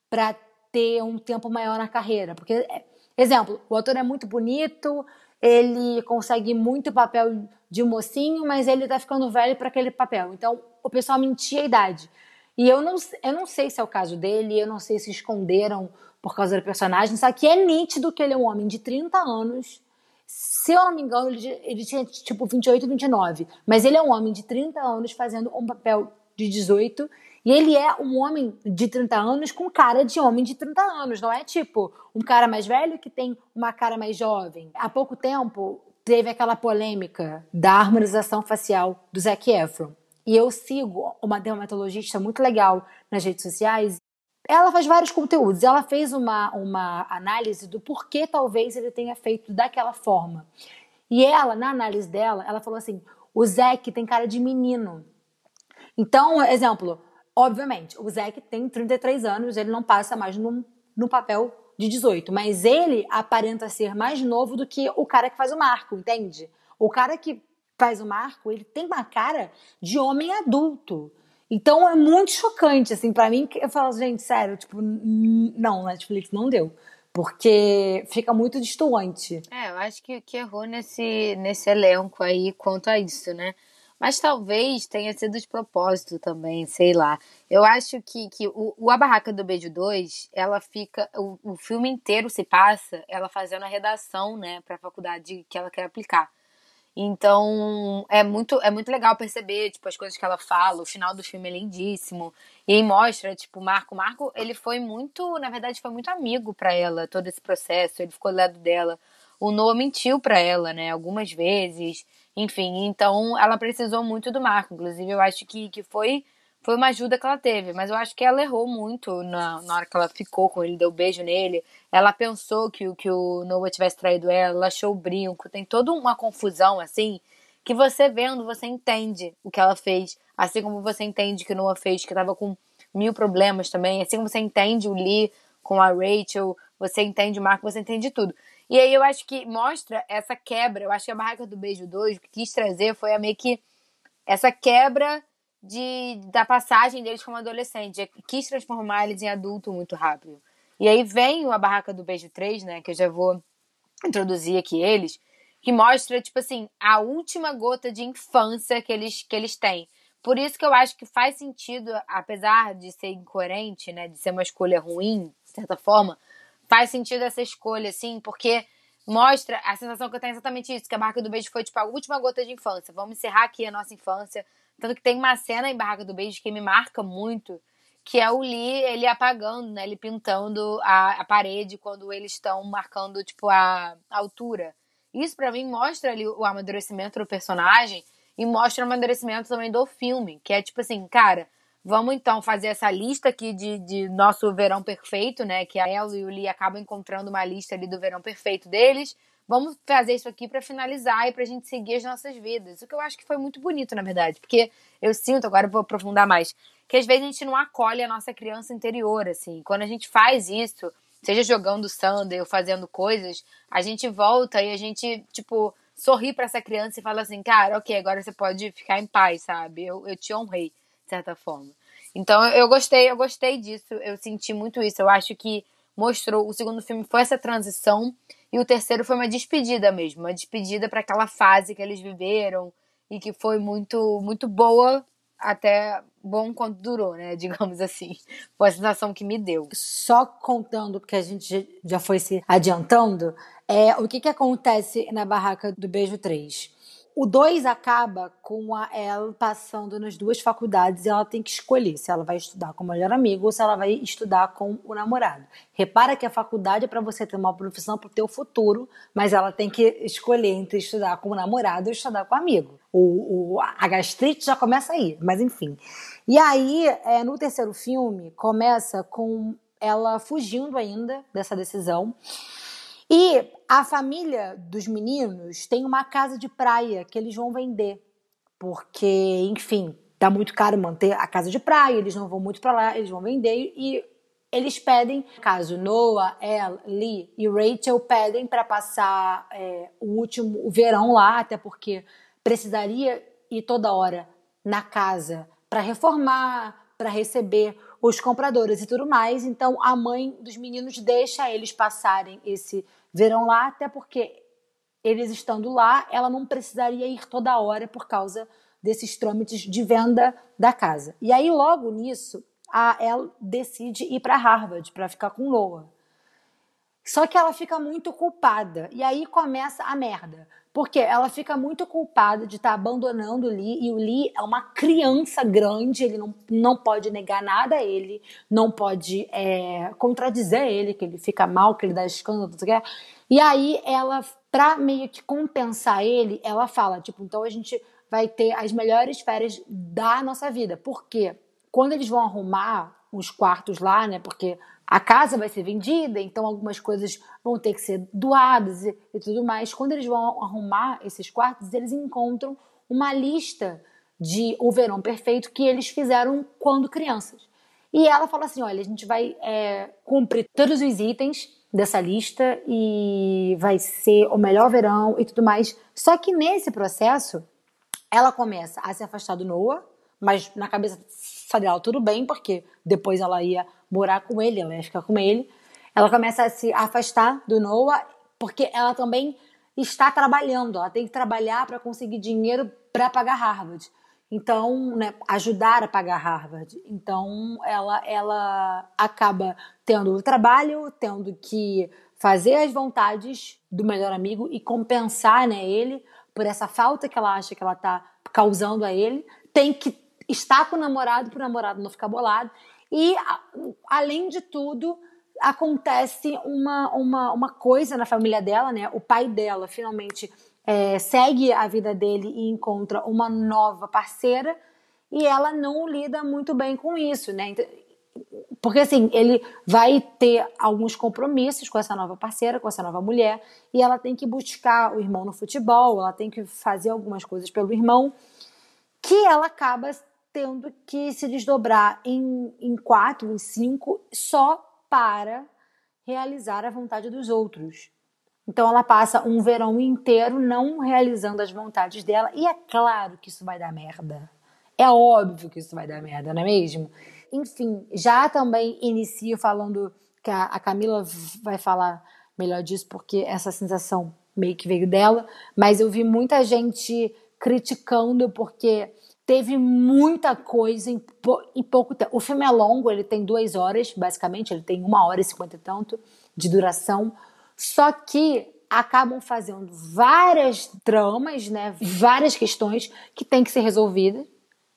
para ter um tempo maior na carreira. Porque, é, exemplo, o ator é muito bonito, ele consegue muito papel de mocinho, mas ele tá ficando velho para aquele papel. Então, o pessoal mentia a idade. E eu não, eu não sei se é o caso dele, eu não sei se esconderam por causa do personagem, só que é nítido que ele é um homem de 30 anos se eu não me engano, ele, ele tinha tipo 28, 29. Mas ele é um homem de 30 anos fazendo um papel de 18 E ele é um homem de 30 anos com cara de homem de 30 anos, não é tipo um cara mais velho que tem uma cara mais jovem. Há pouco tempo teve aquela polêmica da harmonização facial do Zac Efron. E eu sigo uma dermatologista muito legal nas redes sociais. Ela faz vários conteúdos. Ela fez uma, uma análise do porquê talvez ele tenha feito daquela forma. E ela, na análise dela, ela falou assim: o Zac tem cara de menino. Então, exemplo, obviamente, o Zac tem 33 anos, ele não passa mais no, no papel de 18, mas ele aparenta ser mais novo do que o cara que faz o marco, entende? O cara que faz o marco, ele tem uma cara de homem adulto. Então é muito chocante, assim, para mim, eu falo, gente, sério, tipo, não, Netflix não deu. Porque fica muito distoante. É, eu acho que, que errou nesse, nesse elenco aí quanto a isso, né? Mas talvez tenha sido de propósito também, sei lá. Eu acho que, que o, o A Barraca do Beijo 2, ela fica. O, o filme inteiro se passa ela fazendo a redação, né, pra faculdade que ela quer aplicar. Então, é muito, é muito legal perceber, tipo, as coisas que ela fala. O final do filme é lindíssimo. E aí mostra, tipo, Marco. Marco, ele foi muito, na verdade, foi muito amigo para ela, todo esse processo. Ele ficou do lado dela. O Noah mentiu para ela, né, algumas vezes. Enfim, então ela precisou muito do Marco. Inclusive, eu acho que, que foi foi uma ajuda que ela teve, mas eu acho que ela errou muito na, na hora que ela ficou com ele, deu um beijo nele. Ela pensou que, que o Noah tivesse traído ela, ela achou o brinco. Tem toda uma confusão, assim, que você vendo, você entende o que ela fez. Assim como você entende que o Noah fez, que tava com mil problemas também. Assim como você entende o Lee com a Rachel, você entende o Marco, você entende tudo. E aí eu acho que mostra essa quebra. Eu acho que a Barraca do Beijo 2, o que quis trazer foi a meio que essa quebra de, da passagem deles como adolescente. Quis transformar eles em adulto muito rápido. E aí vem a Barraca do Beijo 3, né? Que eu já vou introduzir aqui eles. Que mostra, tipo assim, a última gota de infância que eles, que eles têm. Por isso que eu acho que faz sentido, apesar de ser incoerente, né? De ser uma escolha ruim, de certa forma, faz sentido essa escolha, assim, porque mostra a sensação que eu tenho é exatamente isso, que a Barraca do Beijo foi, tipo, a última gota de infância. Vamos encerrar aqui a nossa infância tanto que tem uma cena em Barraca do Beijo que me marca muito, que é o Lee, ele apagando, né? Ele pintando a, a parede quando eles estão marcando, tipo, a, a altura. Isso para mim mostra ali o amadurecimento do personagem e mostra o amadurecimento também do filme, que é tipo assim, cara, vamos então fazer essa lista aqui de, de nosso verão perfeito, né? Que a Ella e o Lee acabam encontrando uma lista ali do verão perfeito deles. Vamos fazer isso aqui para finalizar e para a gente seguir as nossas vidas. O que eu acho que foi muito bonito, na verdade, porque eu sinto, agora eu vou aprofundar mais, que às vezes a gente não acolhe a nossa criança interior, assim. Quando a gente faz isso, seja jogando Sunday ou fazendo coisas, a gente volta e a gente, tipo, sorri para essa criança e fala assim, cara, ok, agora você pode ficar em paz, sabe? Eu, eu te honrei, de certa forma. Então eu gostei, eu gostei disso, eu senti muito isso. Eu acho que mostrou, o segundo filme foi essa transição e o terceiro foi uma despedida mesmo, uma despedida para aquela fase que eles viveram e que foi muito muito boa até bom quanto durou, né? Digamos assim. Foi a sensação que me deu. Só contando, porque a gente já foi se adiantando, é, o que, que acontece na barraca do Beijo 3? O 2 acaba com a, ela passando nas duas faculdades e ela tem que escolher se ela vai estudar com o melhor amigo ou se ela vai estudar com o namorado. Repara que a faculdade é para você ter uma profissão para o teu futuro, mas ela tem que escolher entre estudar com o namorado ou estudar com o amigo. O, o a gastrite já começa aí, mas enfim. E aí, é, no terceiro filme, começa com ela fugindo ainda dessa decisão. E a família dos meninos tem uma casa de praia que eles vão vender, porque, enfim, dá muito caro manter a casa de praia, eles não vão muito para lá, eles vão vender e eles pedem, caso Noah, Elle, Lee e Rachel pedem para passar é, o último o verão lá, até porque precisaria ir toda hora na casa para reformar, para receber os compradores e tudo mais. Então a mãe dos meninos deixa eles passarem esse verão lá, até porque eles estando lá, ela não precisaria ir toda hora por causa desses trâmites de venda da casa. E aí logo nisso, a ela decide ir para Harvard para ficar com Noah. Só que ela fica muito culpada. E aí começa a merda. Porque ela fica muito culpada de estar tá abandonando o Lee, e o Lee é uma criança grande, ele não, não pode negar nada a ele, não pode é, contradizer ele, que ele fica mal, que ele dá escândalo, tudo que E aí ela, pra meio que compensar ele, ela fala, tipo, então a gente vai ter as melhores férias da nossa vida. Por quê? Quando eles vão arrumar os quartos lá, né? Porque a casa vai ser vendida, então algumas coisas vão ter que ser doadas e, e, tudo mais. Quando eles vão arrumar esses quartos, eles encontram uma lista de O Verão Perfeito que eles fizeram quando crianças. E ela fala assim: olha, a gente vai é, cumprir todos os itens dessa lista e vai ser o melhor verão e tudo mais. Só que nesse processo, ela começa a se afastar do Noah, mas na cabeça dela tudo bem, porque depois ela ia morar com ele, ela ia ficar com ele. Ela começa a se afastar do Noah, porque ela também está trabalhando, ela tem que trabalhar para conseguir dinheiro para pagar Harvard. Então, né, ajudar a pagar Harvard. Então, ela, ela acaba tendo o trabalho, tendo que fazer as vontades do melhor amigo e compensar né, ele por essa falta que ela acha que ela está causando a ele. Tem que estar com o namorado para o namorado não ficar bolado. E, além de tudo, acontece uma, uma, uma coisa na família dela, né? O pai dela finalmente é, segue a vida dele e encontra uma nova parceira e ela não lida muito bem com isso, né? Então, porque assim, ele vai ter alguns compromissos com essa nova parceira, com essa nova mulher, e ela tem que buscar o irmão no futebol, ela tem que fazer algumas coisas pelo irmão, que ela acaba tendo que se desdobrar em, em quatro, em cinco, só para realizar a vontade dos outros. Então ela passa um verão inteiro não realizando as vontades dela, e é claro que isso vai dar merda. É óbvio que isso vai dar merda, não é mesmo? Enfim, já também inicio falando que a, a Camila vai falar melhor disso, porque essa sensação meio que veio dela, mas eu vi muita gente criticando porque teve muita coisa em, em, pouco tempo. O filme é longo, ele tem duas horas, basicamente, ele tem uma hora e cinquenta e tanto de duração. Só que acabam fazendo várias tramas, né? Várias questões que têm que ser resolvidas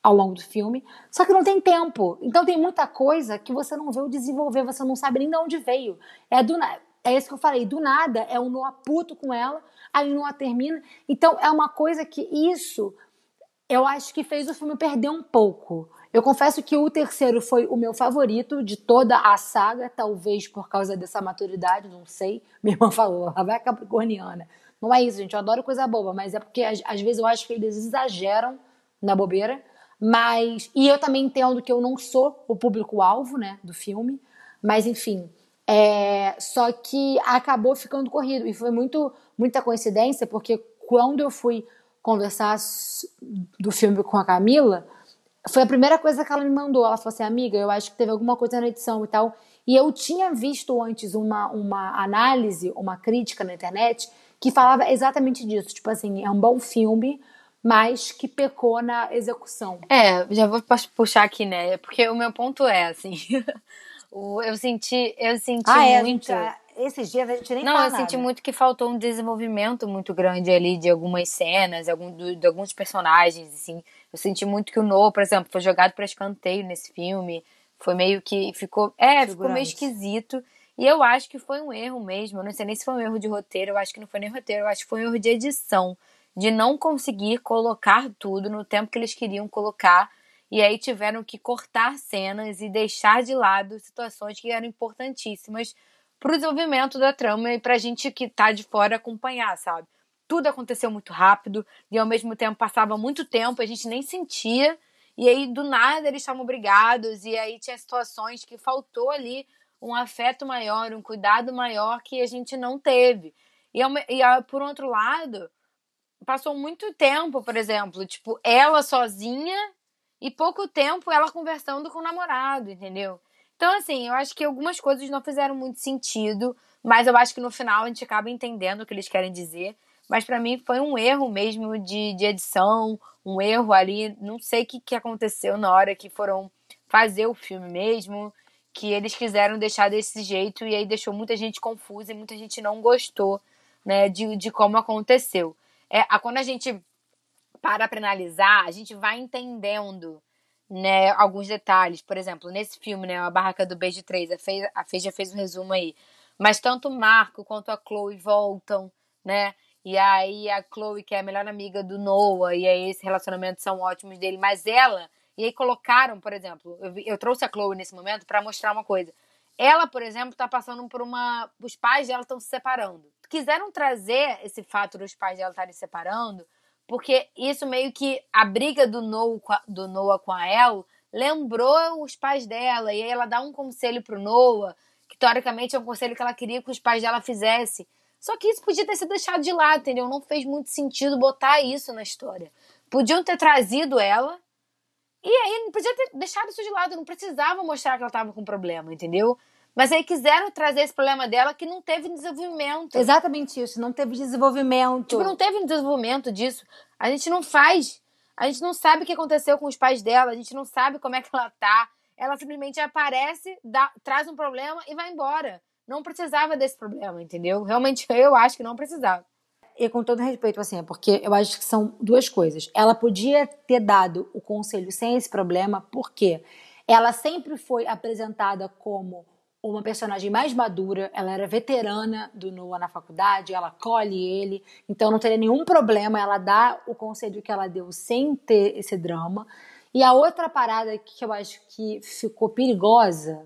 ao longo do filme. Só que não tem tempo. Então tem muita coisa que você não vê o desenvolver, você não sabe nem de onde veio. É do é isso que eu falei, do nada é um Noah puto com ela, aí Noah termina. Então é uma coisa que isso eu acho que fez o filme perder um pouco. Eu confesso que o terceiro foi o meu favorito de toda a saga, talvez por causa dessa maturidade, não sei. Minha irmã falou, ela vai capricorniana. Não é isso, gente, eu adoro coisa boba, mas é porque às, vezes eu acho que eles exageram na bobeira. Mas. E eu também entendo que eu não sou o público-alvo, né, do filme. Mas, enfim. É, só que acabou ficando corrido. E foi muito, muita coincidência, porque quando eu fui conversar do filme com a Camila, foi a primeira coisa que ela me mandou. Ela falou assim, amiga, eu acho que teve alguma coisa na edição e tal. E eu tinha visto antes uma, uma análise, uma crítica na internet que falava exatamente disso. Tipo assim, é um bom filme, mas que pecou na execução. É, já vou puxar aqui, né? Porque o meu ponto é assim. eu senti, eu senti ah, muito. É, gente, esses dias a gente nem Não, eu nada. senti muito que faltou um desenvolvimento muito grande ali de algumas cenas, de, de alguns personagens, assim. Eu senti muito que o Noah, por exemplo, foi jogado para escanteio nesse filme. Foi meio que ficou, é, Figurante. ficou meio esquisito. E eu acho que foi um erro mesmo. Eu não sei nem se foi um erro de roteiro, eu acho que não foi nem roteiro, eu acho que foi um erro de edição, de não conseguir colocar tudo no tempo que eles queriam colocar. E aí tiveram que cortar cenas e deixar de lado situações que eram importantíssimas pro desenvolvimento da trama e pra gente que tá de fora acompanhar, sabe? Tudo aconteceu muito rápido e ao mesmo tempo passava muito tempo, a gente nem sentia. E aí, do nada, eles estavam brigados, e aí tinha situações que faltou ali um afeto maior, um cuidado maior que a gente não teve. E, e por outro lado, passou muito tempo, por exemplo, tipo, ela sozinha e pouco tempo ela conversando com o namorado, entendeu? Então, assim, eu acho que algumas coisas não fizeram muito sentido, mas eu acho que no final a gente acaba entendendo o que eles querem dizer. Mas para mim foi um erro mesmo de, de edição, um erro ali, não sei o que, que aconteceu na hora que foram fazer o filme mesmo. que eles quiseram deixar desse jeito e aí deixou muita gente confusa e muita gente não gostou, né, de, de como aconteceu. É, quando a gente para para analisar, a gente vai entendendo, né, alguns detalhes. Por exemplo, nesse filme, né, a Barraca do Beijo 3, a Fei, a Fei já fez um resumo aí. Mas tanto o Marco quanto a Chloe voltam, né? E aí a Chloe, que é a melhor amiga do Noah, e aí esse relacionamento são ótimos dele, mas ela, e aí colocaram, por exemplo, eu, eu trouxe a Chloe nesse momento para mostrar uma coisa. Ela, por exemplo, tá passando por uma. Os pais dela estão se separando. Quiseram trazer esse fato dos pais dela estarem se separando, porque isso meio que a briga do Noah, do Noah com a El lembrou os pais dela, e aí ela dá um conselho pro Noah, que teoricamente é um conselho que ela queria que os pais dela fizessem. Só que isso podia ter sido deixado de lado, entendeu? Não fez muito sentido botar isso na história. Podiam ter trazido ela e aí não podia ter deixado isso de lado, não precisava mostrar que ela estava com problema, entendeu? Mas aí quiseram trazer esse problema dela que não teve desenvolvimento. Exatamente isso, não teve desenvolvimento. Tipo, não teve desenvolvimento disso. A gente não faz, a gente não sabe o que aconteceu com os pais dela, a gente não sabe como é que ela tá. Ela simplesmente aparece, dá, traz um problema e vai embora não precisava desse problema, entendeu? Realmente eu acho que não precisava. E com todo respeito, assim, é porque eu acho que são duas coisas. Ela podia ter dado o conselho sem esse problema, porque ela sempre foi apresentada como uma personagem mais madura, ela era veterana do Noah na faculdade, ela colhe ele, então não teria nenhum problema ela dar o conselho que ela deu sem ter esse drama. E a outra parada que eu acho que ficou perigosa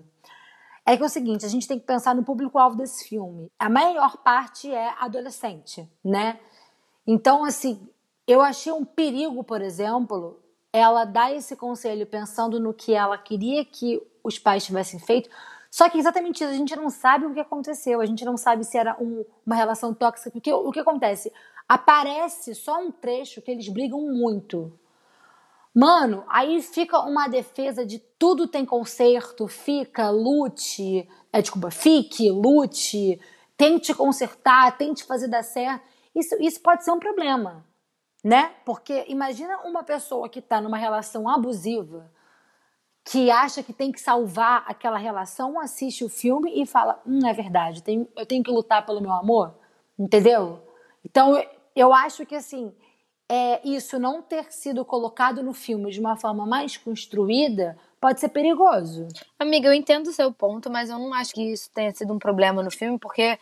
é que é o seguinte, a gente tem que pensar no público-alvo desse filme. A maior parte é adolescente, né? Então, assim, eu achei um perigo, por exemplo, ela dar esse conselho pensando no que ela queria que os pais tivessem feito. Só que exatamente isso, a gente não sabe o que aconteceu, a gente não sabe se era um, uma relação tóxica, porque o que acontece? Aparece só um trecho que eles brigam muito. Mano, aí fica uma defesa de tudo tem conserto, fica, lute, é, desculpa, fique, lute, tente consertar, tente fazer dar certo. Isso, isso pode ser um problema, né? Porque imagina uma pessoa que está numa relação abusiva, que acha que tem que salvar aquela relação, assiste o filme e fala: Hum, é verdade, eu tenho que lutar pelo meu amor, entendeu? Então eu acho que assim é, isso não ter sido colocado no filme de uma forma mais construída pode ser perigoso. Amiga, eu entendo o seu ponto, mas eu não acho que isso tenha sido um problema no filme, porque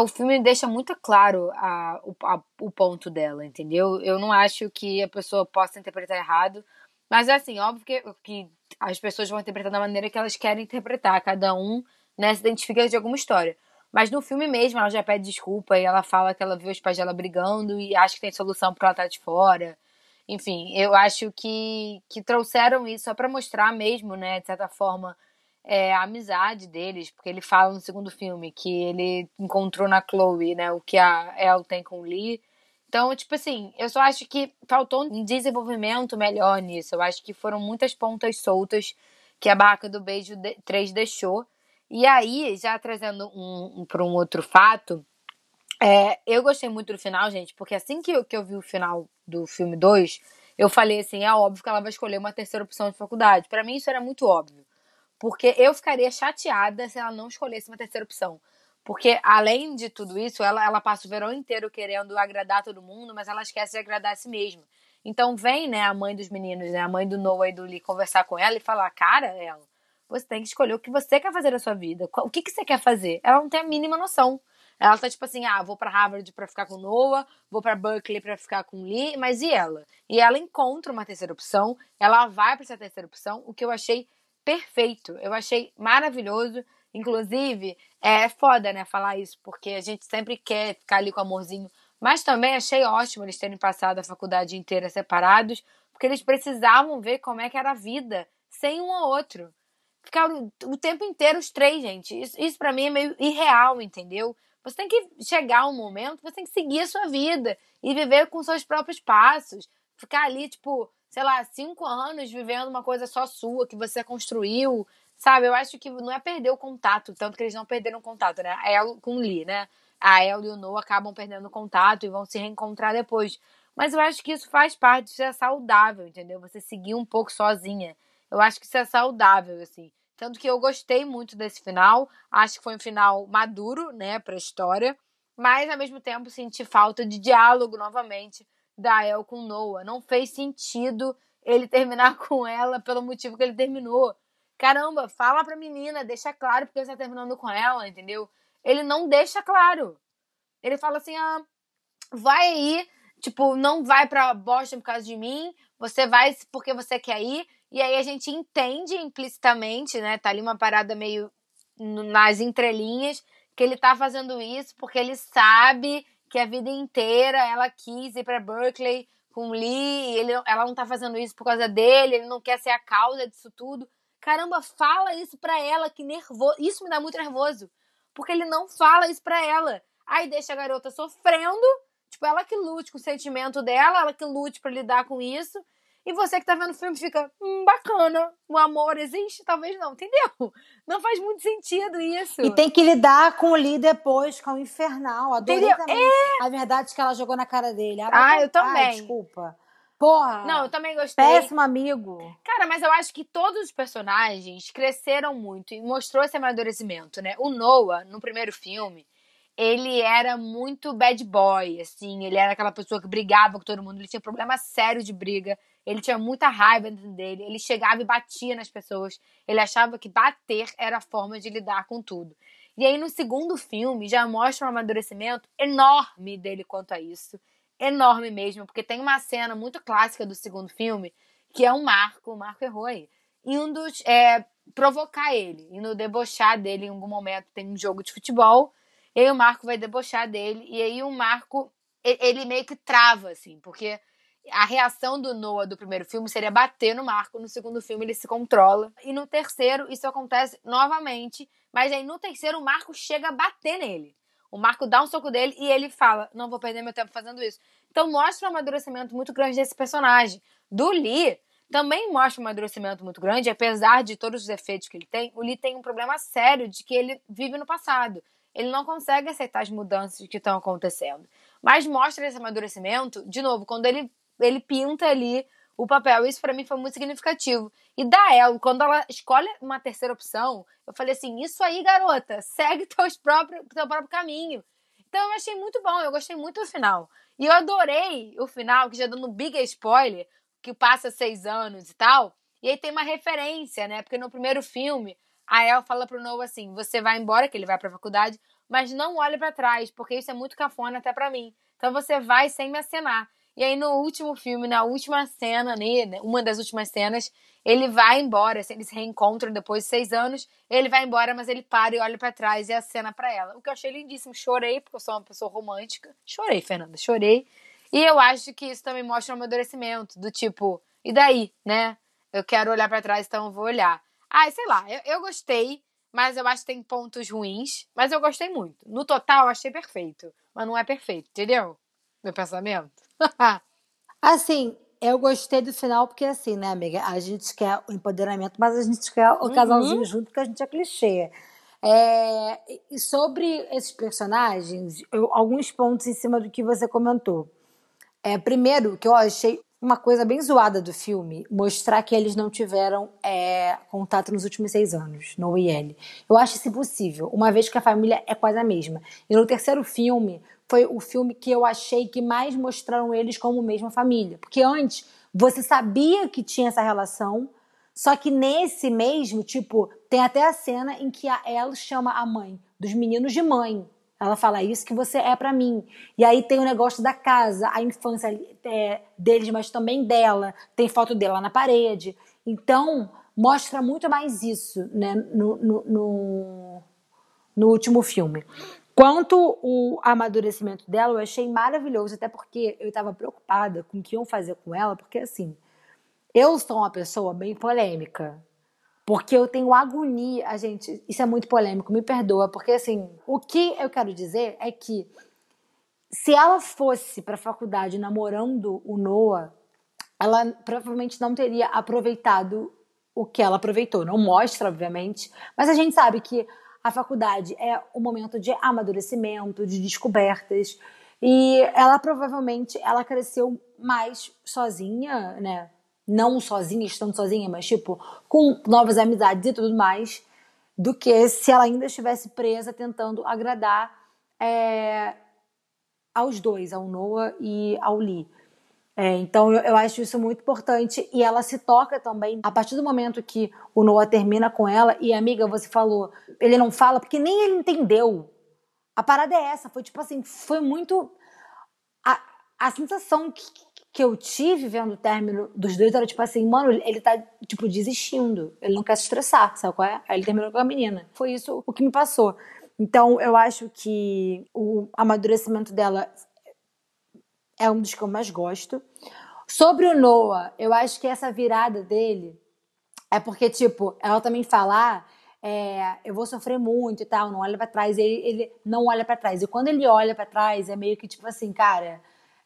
o filme deixa muito claro a, a, o ponto dela, entendeu? Eu não acho que a pessoa possa interpretar errado, mas é assim, óbvio que, que as pessoas vão interpretar da maneira que elas querem interpretar, cada um né, se identifica de alguma história. Mas no filme mesmo, ela já pede desculpa e ela fala que ela viu os pais dela brigando e acha que tem solução porque ela tá de fora. Enfim, eu acho que, que trouxeram isso só pra mostrar mesmo, né, de certa forma, é, a amizade deles, porque ele fala no segundo filme que ele encontrou na Chloe, né, o que a El tem com o Lee. Então, tipo assim, eu só acho que faltou um desenvolvimento melhor nisso. Eu acho que foram muitas pontas soltas que a Barraca do Beijo 3 deixou. E aí, já trazendo um, um para um outro fato, é, eu gostei muito do final, gente, porque assim que eu, que eu vi o final do filme 2, eu falei assim: é óbvio que ela vai escolher uma terceira opção de faculdade. Para mim, isso era muito óbvio. Porque eu ficaria chateada se ela não escolhesse uma terceira opção. Porque, além de tudo isso, ela, ela passa o verão inteiro querendo agradar todo mundo, mas ela esquece de agradar a si mesma. Então vem, né, a mãe dos meninos, né, a mãe do Noah e do Lee conversar com ela e falar, cara, ela, você tem que escolher o que você quer fazer na sua vida. O que, que você quer fazer? Ela não tem a mínima noção. Ela tá tipo assim, ah, vou para Harvard para ficar com Noah, vou para Berkeley para ficar com Lee, mas e ela? E ela encontra uma terceira opção, ela vai para essa terceira opção, o que eu achei perfeito. Eu achei maravilhoso. Inclusive, é foda, né, falar isso, porque a gente sempre quer ficar ali com o amorzinho. Mas também achei ótimo eles terem passado a faculdade inteira separados, porque eles precisavam ver como é que era a vida sem um ao outro ficaram o tempo inteiro os três, gente. Isso, isso para mim é meio irreal, entendeu? Você tem que chegar um momento, você tem que seguir a sua vida e viver com seus próprios passos. Ficar ali, tipo, sei lá, cinco anos vivendo uma coisa só sua, que você construiu, sabe? Eu acho que não é perder o contato, tanto que eles não perderam o contato, né? A El com Lee, né? A El e o Noah acabam perdendo o contato e vão se reencontrar depois. Mas eu acho que isso faz parte de ser saudável, entendeu? Você seguir um pouco sozinha. Eu acho que isso é saudável, assim. Tanto que eu gostei muito desse final. Acho que foi um final maduro, né, pra história. Mas, ao mesmo tempo, senti falta de diálogo novamente da El com Noah. Não fez sentido ele terminar com ela pelo motivo que ele terminou. Caramba, fala pra menina, deixa claro porque você tá terminando com ela, entendeu? Ele não deixa claro. Ele fala assim: ah, vai aí, tipo, não vai pra Boston por causa de mim, você vai porque você quer ir. E aí a gente entende implicitamente, né? Tá ali uma parada meio nas entrelinhas, que ele tá fazendo isso porque ele sabe que a vida inteira ela quis ir para Berkeley com Lee, ele, ela não tá fazendo isso por causa dele, ele não quer ser a causa disso tudo. Caramba, fala isso pra ela, que nervoso. Isso me dá muito nervoso. Porque ele não fala isso pra ela. Aí deixa a garota sofrendo, tipo, ela que lute com o sentimento dela, ela que lute para lidar com isso. E você que tá vendo o filme fica, hum, bacana, o amor existe? Talvez não, entendeu? Não faz muito sentido isso. E tem que lidar com o Lee depois, com o infernal. Adorei Entendeu? também É. a verdade que ela jogou na cara dele. Ah, eu também. desculpa. Porra. Não, eu também gostei. Péssimo amigo. Cara, mas eu acho que todos os personagens cresceram muito e mostrou esse amadurecimento, né? O Noah, no primeiro filme, ele era muito bad boy, assim, ele era aquela pessoa que brigava com todo mundo, ele tinha problema sério de briga, ele tinha muita raiva dentro dele, ele chegava e batia nas pessoas, ele achava que bater era a forma de lidar com tudo. E aí no segundo filme já mostra um amadurecimento enorme dele quanto a isso, enorme mesmo, porque tem uma cena muito clássica do segundo filme, que é o Marco, o Marco errou aí, indo é, provocar ele, indo debochar dele em algum momento, tem um jogo de futebol, e aí o Marco vai debochar dele, e aí o Marco, ele meio que trava, assim, porque a reação do Noah do primeiro filme seria bater no Marco, no segundo filme ele se controla, e no terceiro isso acontece novamente, mas aí no terceiro o Marco chega a bater nele. O Marco dá um soco dele e ele fala: Não vou perder meu tempo fazendo isso. Então mostra um amadurecimento muito grande desse personagem. Do Lee também mostra um amadurecimento muito grande, apesar de todos os efeitos que ele tem. O Lee tem um problema sério de que ele vive no passado. Ele não consegue aceitar as mudanças que estão acontecendo. Mas mostra esse amadurecimento, de novo, quando ele, ele pinta ali o papel. Isso pra mim foi muito significativo. E da El, quando ela escolhe uma terceira opção, eu falei assim: Isso aí, garota, segue teus próprios, teu próprio caminho. Então eu achei muito bom, eu gostei muito do final. E eu adorei o final, que já dando um big spoiler, que passa seis anos e tal. E aí tem uma referência, né? Porque no primeiro filme, a El fala pro Noah assim: você vai embora, que ele vai pra faculdade, mas não olhe pra trás, porque isso é muito cafona até pra mim. Então você vai sem me acenar. E aí no último filme, na última cena, né, uma das últimas cenas, ele vai embora, assim, eles se reencontram depois de seis anos, ele vai embora, mas ele para e olha pra trás e acena pra ela. O que eu achei lindíssimo, chorei, porque eu sou uma pessoa romântica. Chorei, Fernanda, chorei. E eu acho que isso também mostra um amadurecimento, do tipo, e daí, né? Eu quero olhar pra trás, então eu vou olhar. Ah, sei lá, eu, eu gostei, mas eu acho que tem pontos ruins, mas eu gostei muito. No total, eu achei perfeito, mas não é perfeito, entendeu? Meu pensamento. Assim, eu gostei do final porque, assim, né, amiga? A gente quer o empoderamento, mas a gente quer o casalzinho junto, porque a gente é clichê. É, e sobre esses personagens, eu- alguns pontos em cima do que você comentou. É, primeiro, que eu achei uma coisa bem zoada do filme, mostrar que eles não tiveram é, contato nos últimos seis anos, no IL. Eu acho isso impossível, uma vez que a família é quase a mesma. E no terceiro filme, foi o filme que eu achei que mais mostraram eles como mesma família. Porque antes, você sabia que tinha essa relação, só que nesse mesmo, tipo, tem até a cena em que a Elle chama a mãe dos meninos de mãe. Ela fala isso que você é pra mim. E aí tem o negócio da casa, a infância é, deles, mas também dela. Tem foto dela na parede. Então, mostra muito mais isso, né, no, no, no, no último filme. Quanto o amadurecimento dela, eu achei maravilhoso, até porque eu estava preocupada com o que iam fazer com ela, porque assim, eu sou uma pessoa bem polêmica. Porque eu tenho agonia, a gente, isso é muito polêmico, me perdoa, porque assim, o que eu quero dizer é que se ela fosse para a faculdade namorando o Noah, ela provavelmente não teria aproveitado o que ela aproveitou. Não mostra, obviamente, mas a gente sabe que a faculdade é um momento de amadurecimento, de descobertas, e ela provavelmente ela cresceu mais sozinha, né? não sozinha, estando sozinha, mas tipo, com novas amizades e tudo mais, do que se ela ainda estivesse presa tentando agradar é, aos dois, ao Noah e ao Lee. É, então eu, eu, acho isso muito importante e ela se toca também a partir do momento que o Noah termina com ela. E amiga você falou ele não fala porque nem ele entendeu. A parada é essa foi tipo assim foi muito a, a sensação que, que eu tive vendo o término dos dois era tipo assim mano ele tá tipo desistindo ele não quer se estressar sabe qual é? Aí ele terminou com a menina. Foi isso o que me passou. Então eu acho que o amadurecimento dela é um dos que eu mais gosto. Sobre o Noah, eu acho que essa virada dele é porque, tipo, ela também fala, ah, é, eu vou sofrer muito e tal, não olha para trás. Ele, ele não olha para trás. E quando ele olha para trás, é meio que tipo assim, cara,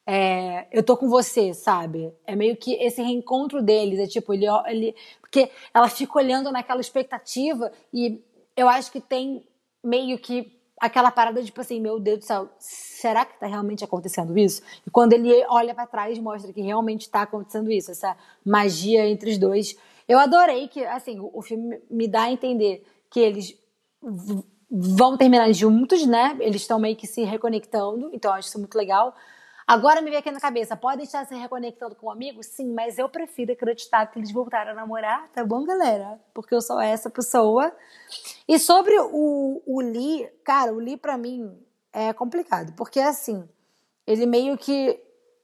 é, eu tô com você, sabe? É meio que esse reencontro deles, é tipo, ele, ele. Porque ela fica olhando naquela expectativa e eu acho que tem meio que aquela parada de tipo assim, meu Deus do céu, será que tá realmente acontecendo isso? E quando ele olha para trás, mostra que realmente tá acontecendo isso, essa magia entre os dois. Eu adorei que, assim, o filme me dá a entender que eles vão terminar juntos, né? Eles estão meio que se reconectando, então eu acho isso muito legal. Agora me vem aqui na cabeça, podem estar se reconectando com um amigo? Sim, mas eu prefiro acreditar que eles voltaram a namorar, tá bom, galera? Porque eu sou essa pessoa. E sobre o, o Lee, cara, o Lee pra mim é complicado, porque assim, ele meio que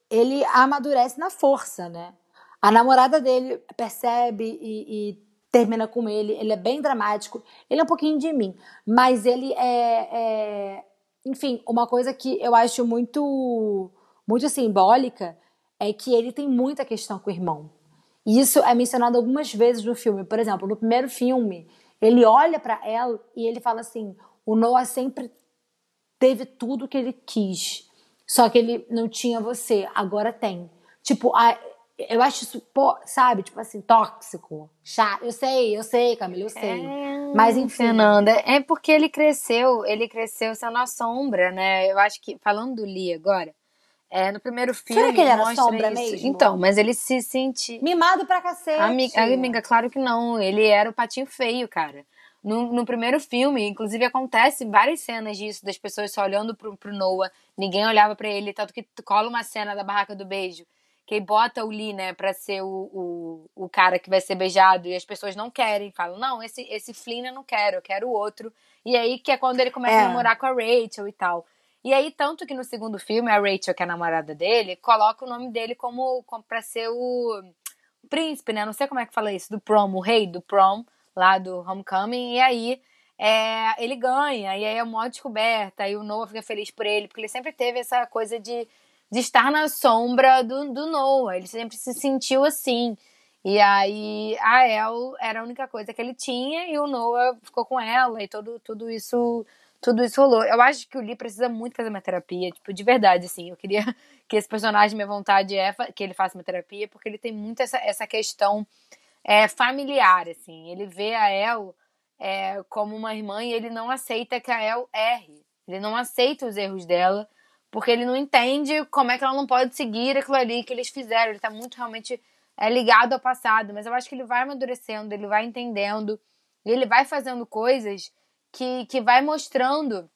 ele amadurece na força, né? A namorada dele percebe e, e termina com ele, ele é bem dramático, ele é um pouquinho de mim, mas ele é, é enfim, uma coisa que eu acho muito muito simbólica é que ele tem muita questão com o irmão. E isso é mencionado algumas vezes no filme. Por exemplo, no primeiro filme, ele olha para ela e ele fala assim: o Noah sempre teve tudo que ele quis, só que ele não tinha você, agora tem. Tipo, a, eu acho isso, pô, sabe, tipo assim, tóxico, chato. Eu sei, eu sei, Camila, eu sei. É, Mas enfim. Fernanda, é porque ele cresceu, ele cresceu sendo a sombra, né? Eu acho que, falando do Lee agora, é, no primeiro filme. Será que ele era sombra isso. mesmo? Então, mas ele se sente. Mimado pra cacete. Amiga, amiga, claro que não. Ele era o patinho feio, cara. No, no primeiro filme, inclusive, acontece várias cenas disso, das pessoas só olhando pro, pro Noah, ninguém olhava para ele, tanto que cola uma cena da barraca do beijo, que bota o Lee, né, pra ser o, o, o cara que vai ser beijado, e as pessoas não querem, falam, não, esse, esse Flynn eu não quero, eu quero o outro. E aí que é quando ele começa é. a namorar com a Rachel e tal. E aí, tanto que no segundo filme, a Rachel, que é a namorada dele, coloca o nome dele como, como pra ser o príncipe, né? Não sei como é que fala isso, do prom, o rei do prom, lá do Homecoming. E aí, é, ele ganha, e aí é uma descoberta, e o Noah fica feliz por ele, porque ele sempre teve essa coisa de, de estar na sombra do, do Noah, ele sempre se sentiu assim. E aí a El era a única coisa que ele tinha, e o Noah ficou com ela, e todo, tudo isso tudo isso rolou. Eu acho que o Lee precisa muito fazer uma terapia, tipo, de verdade, assim. Eu queria que esse personagem, minha vontade é que ele faça uma terapia, porque ele tem muito essa, essa questão é, familiar, assim. Ele vê a El é, como uma irmã e ele não aceita que a El erre. Ele não aceita os erros dela, porque ele não entende como é que ela não pode seguir aquilo ali que eles fizeram. Ele tá muito realmente é, ligado ao passado, mas eu acho que ele vai amadurecendo, ele vai entendendo, e ele vai fazendo coisas que, que vai mostrando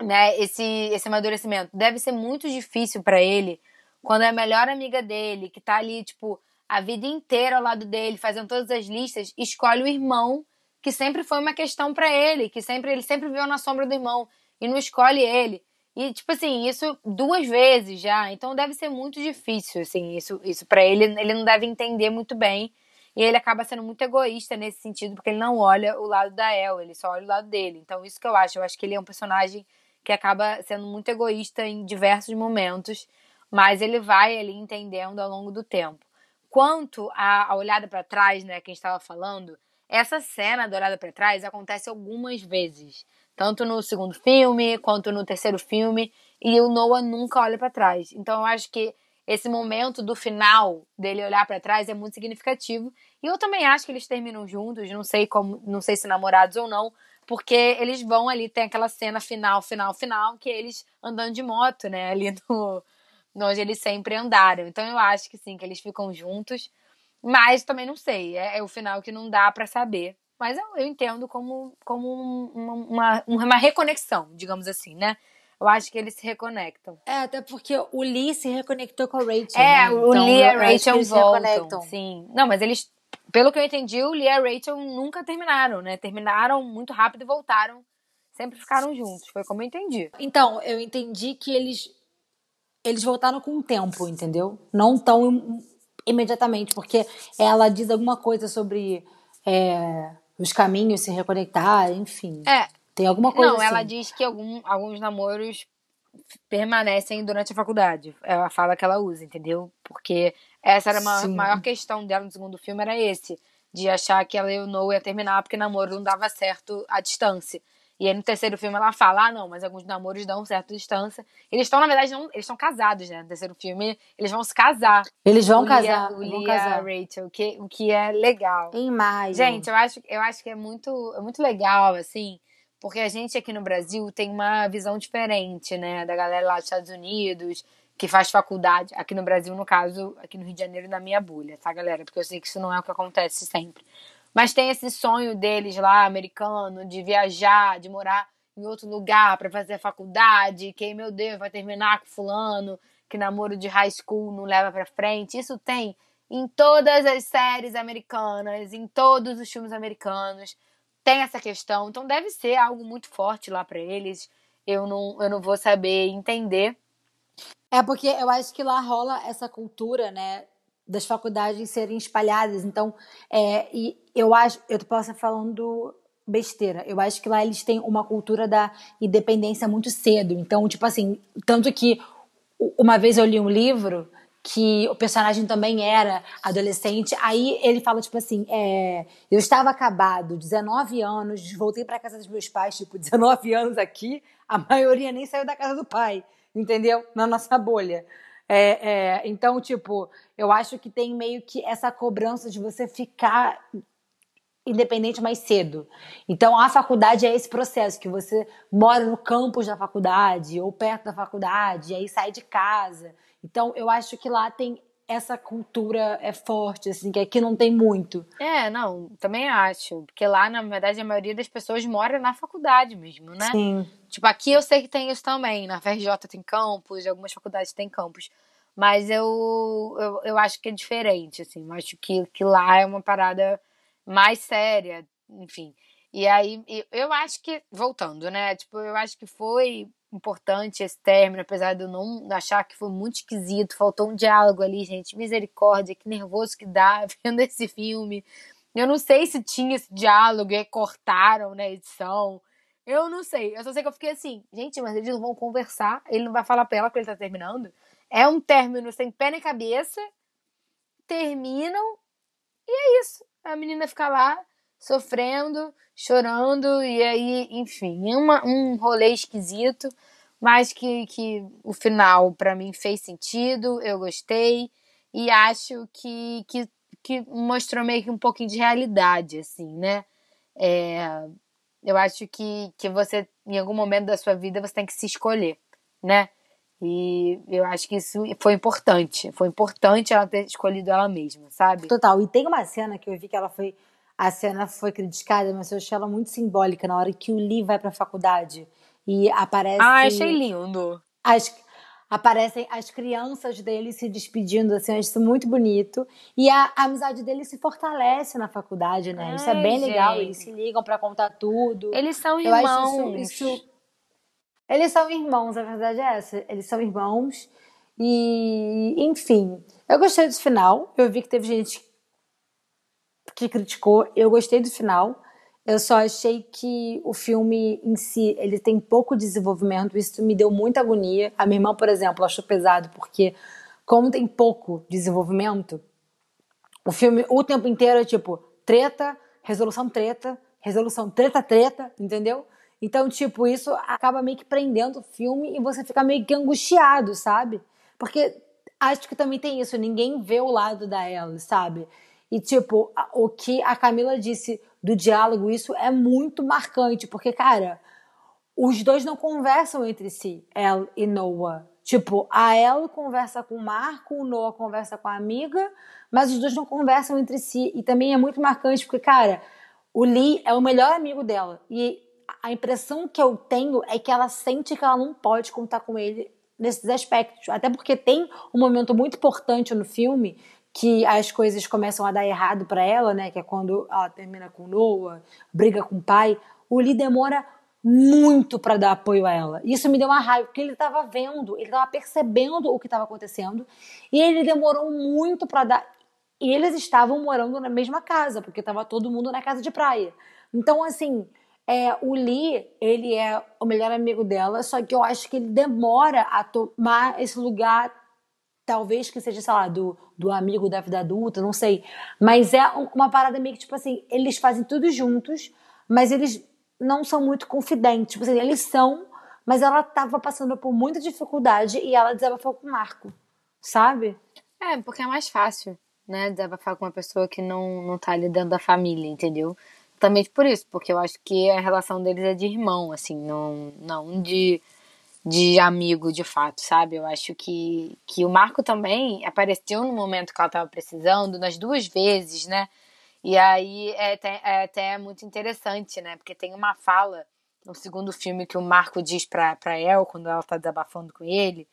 né, esse, esse amadurecimento. Deve ser muito difícil para ele quando é a melhor amiga dele, que tá ali, tipo, a vida inteira ao lado dele, fazendo todas as listas, escolhe o irmão, que sempre foi uma questão para ele, que sempre ele sempre viu na sombra do irmão e não escolhe ele. E tipo assim, isso duas vezes já, então deve ser muito difícil assim, isso isso para ele, ele não deve entender muito bem. E ele acaba sendo muito egoísta nesse sentido, porque ele não olha o lado da El, ele só olha o lado dele. Então, isso que eu acho. Eu acho que ele é um personagem que acaba sendo muito egoísta em diversos momentos, mas ele vai ali entendendo ao longo do tempo. Quanto à, olhada para trás, né, que a gente estava falando, essa cena da olhada para trás acontece algumas vezes, tanto no segundo filme quanto no terceiro filme, e o Noah nunca olha para trás. Então eu acho que esse momento do final dele olhar para trás é muito significativo. E eu também acho que eles terminam juntos, não sei como, não sei se namorados ou não, porque eles vão ali tem aquela cena final, final, final, que é eles andando de moto, né, ali no, no onde eles sempre andaram. Então eu acho que sim, que eles ficam juntos. Mas também não sei. É, é o final que não dá para saber. Mas eu, eu, entendo como, como uma, uma, uma reconexão, digamos assim, né? Eu acho que eles se reconectam. É, até porque o Lee se reconectou com a Rachel. É, né? o então, Lee e a Rachel voltam. Sim. Não, mas eles, pelo que eu entendi, o Lee e a Rachel nunca terminaram, né? Terminaram muito rápido e voltaram. Sempre ficaram juntos. Foi como eu entendi. Então, eu entendi que eles eles voltaram com o tempo, entendeu? Não tão im- imediatamente, porque ela diz alguma coisa sobre é, os caminhos se reconectar, enfim. É. Tem alguma coisa Não, assim. ela diz que algum, alguns namoros permanecem durante a faculdade. É a fala que ela usa, entendeu? Porque essa era a maior questão dela no segundo filme, era esse. De achar que ela e o Noah ia terminar porque namoro não dava certo à distância. E aí no terceiro filme ela fala, ah, não, mas alguns namoros dão certa distância. Eles estão, na verdade, não, eles estão casados, né? No terceiro filme, eles vão se casar. Eles vão o Lia- casar, o vão Lia e a casar. Rachel, que, o que é legal. Em maio. Gente, eu acho, eu acho que é muito, é muito legal, assim, porque a gente aqui no Brasil tem uma visão diferente, né, da galera lá dos Estados Unidos, que faz faculdade, aqui no Brasil, no caso, aqui no Rio de Janeiro, na minha bolha, tá, galera? Porque eu sei que isso não é o que acontece sempre. Mas tem esse sonho deles lá, americano, de viajar, de morar em outro lugar para fazer faculdade, que, meu Deus, vai terminar com fulano, que namoro de high school não leva pra frente. Isso tem em todas as séries americanas, em todos os filmes americanos, tem essa questão. Então deve ser algo muito forte lá pra eles. Eu não, eu não vou saber entender. É porque eu acho que lá rola essa cultura, né, das faculdades serem espalhadas. Então, é, e eu acho, eu posso estar falando besteira. Eu acho que lá eles têm uma cultura da independência muito cedo. Então, tipo assim, tanto que uma vez eu li um livro que o personagem também era adolescente. Aí ele fala, tipo assim, é, eu estava acabado, 19 anos, voltei para casa dos meus pais, tipo, 19 anos aqui, a maioria nem saiu da casa do pai, entendeu? Na nossa bolha. É, é, então, tipo, eu acho que tem meio que essa cobrança de você ficar independente mais cedo. Então, a faculdade é esse processo, que você mora no campus da faculdade ou perto da faculdade, aí sai de casa. Então, eu acho que lá tem essa cultura é forte, assim, que aqui não tem muito. É, não, também acho. Porque lá, na verdade, a maioria das pessoas mora na faculdade mesmo, né? Sim. Tipo, aqui eu sei que tem isso também. Na FRJ tem campus, algumas faculdades têm campus. Mas eu, eu, eu acho que é diferente, assim. Eu acho que, que lá é uma parada mais séria, enfim. E aí, eu acho que, voltando, né? Tipo, eu acho que foi importante esse término, apesar de eu não achar que foi muito esquisito. Faltou um diálogo ali, gente. Misericórdia, que nervoso que dá vendo esse filme. Eu não sei se tinha esse diálogo e cortaram na edição. Eu não sei. Eu só sei que eu fiquei assim, gente, mas eles não vão conversar. Ele não vai falar pra ela que ele tá terminando. É um término sem pé nem cabeça. Terminam. E é isso. A menina fica lá sofrendo, chorando. E aí, enfim, é uma, um rolê esquisito. Mas que, que o final, pra mim, fez sentido. Eu gostei. E acho que, que, que mostrou meio que um pouquinho de realidade, assim, né? É, eu acho que, que você, em algum momento da sua vida, você tem que se escolher, né? E eu acho que isso foi importante. Foi importante ela ter escolhido ela mesma, sabe? Total. E tem uma cena que eu vi que ela foi. A cena foi criticada, mas eu achei ela muito simbólica na hora que o Lee vai pra faculdade e aparece. Ah, achei lindo. as, aparecem as crianças dele se despedindo, assim, acho isso muito bonito. E a, a amizade dele se fortalece na faculdade, né? isso é Ai, bem legal, gente. eles se ligam pra contar tudo. Eles são Eu acho irmãos. isso, isso- Eles são irmãos, a verdade é essa. Eles são irmãos. E, enfim, eu gostei do final. Eu vi que teve gente que criticou. Eu gostei do final. Eu só achei que o filme em si, ele tem pouco desenvolvimento. Isso me deu muita agonia. A minha irmã, por exemplo, achou pesado porque como tem pouco desenvolvimento, o filme o tempo inteiro é tipo treta, resolução treta, resolução treta treta, entendeu? Então, tipo, isso acaba meio que prendendo o filme e você fica meio que angustiado, sabe? Porque acho que também tem isso, ninguém vê o lado da Ellie, sabe? E, tipo, o que a Camila disse do diálogo, isso é muito marcante, porque, cara, os dois não conversam entre si, Elle e Noah. Tipo, a Elle conversa com o Marco, o Noah conversa com a amiga, mas os dois não conversam entre si. E também é muito marcante, porque, cara, o Lee é o melhor amigo dela. E a impressão que eu tenho é que ela sente que ela não pode contar com ele nesses aspectos. Até porque tem um momento muito importante no filme que as coisas começam a dar errado para ela, né? Que é quando ela termina com Noah, briga com o pai. O Lee demora muito para dar apoio a ela. Isso me deu uma raiva, porque ele estava vendo, ele estava percebendo o que estava acontecendo e ele demorou muito para dar. E eles estavam morando na mesma casa, porque estava todo mundo na casa de praia. Então, assim, é, o Lee, ele é o melhor amigo dela, só que eu acho que ele demora a tomar esse lugar talvez que seja, sei lá, do, do amigo da vida adulta, não sei. Mas é uma parada meio que, tipo assim, eles fazem tudo juntos, mas eles não são muito confidentes. Tipo assim, eles são, mas ela tava passando por muita dificuldade e ela desabafou com o Marco, sabe? É, porque é mais fácil, né, desabafar com uma pessoa que não, não tá ali dentro da família, entendeu? Também por isso, porque eu acho que a relação deles é de irmão, assim, não, não de de amigo de fato, sabe? Eu acho que, que o Marco também apareceu no momento que ela estava precisando, nas duas vezes, né? E aí é até, é até muito interessante, né? Porque tem uma fala no segundo filme que o Marco diz pra, pra El, quando ela tá desabafando com ele,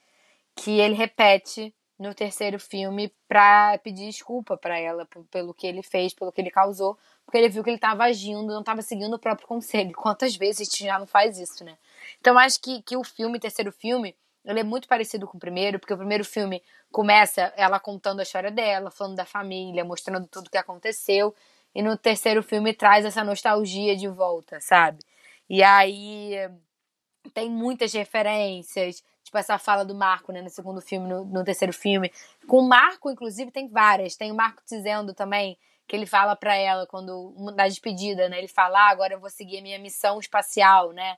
que ele repete no terceiro filme pra pedir desculpa para ela pelo que ele fez, pelo que ele causou, porque ele viu que ele estava agindo, não estava seguindo o próprio conselho. Quantas vezes a gente já não faz isso, né? Então acho que, que o filme, terceiro filme, ele é muito parecido com o primeiro, porque o primeiro filme começa ela contando a história dela, falando da família, mostrando tudo o que aconteceu. E no terceiro filme traz essa nostalgia de volta, sabe? E aí tem muitas referências, tipo essa fala do Marco, né, no segundo filme, no, no terceiro filme. Com o Marco, inclusive, tem várias. Tem o Marco dizendo também que ele fala para ela quando na despedida, né? Ele fala: ah, "Agora eu vou seguir a minha missão espacial, né?"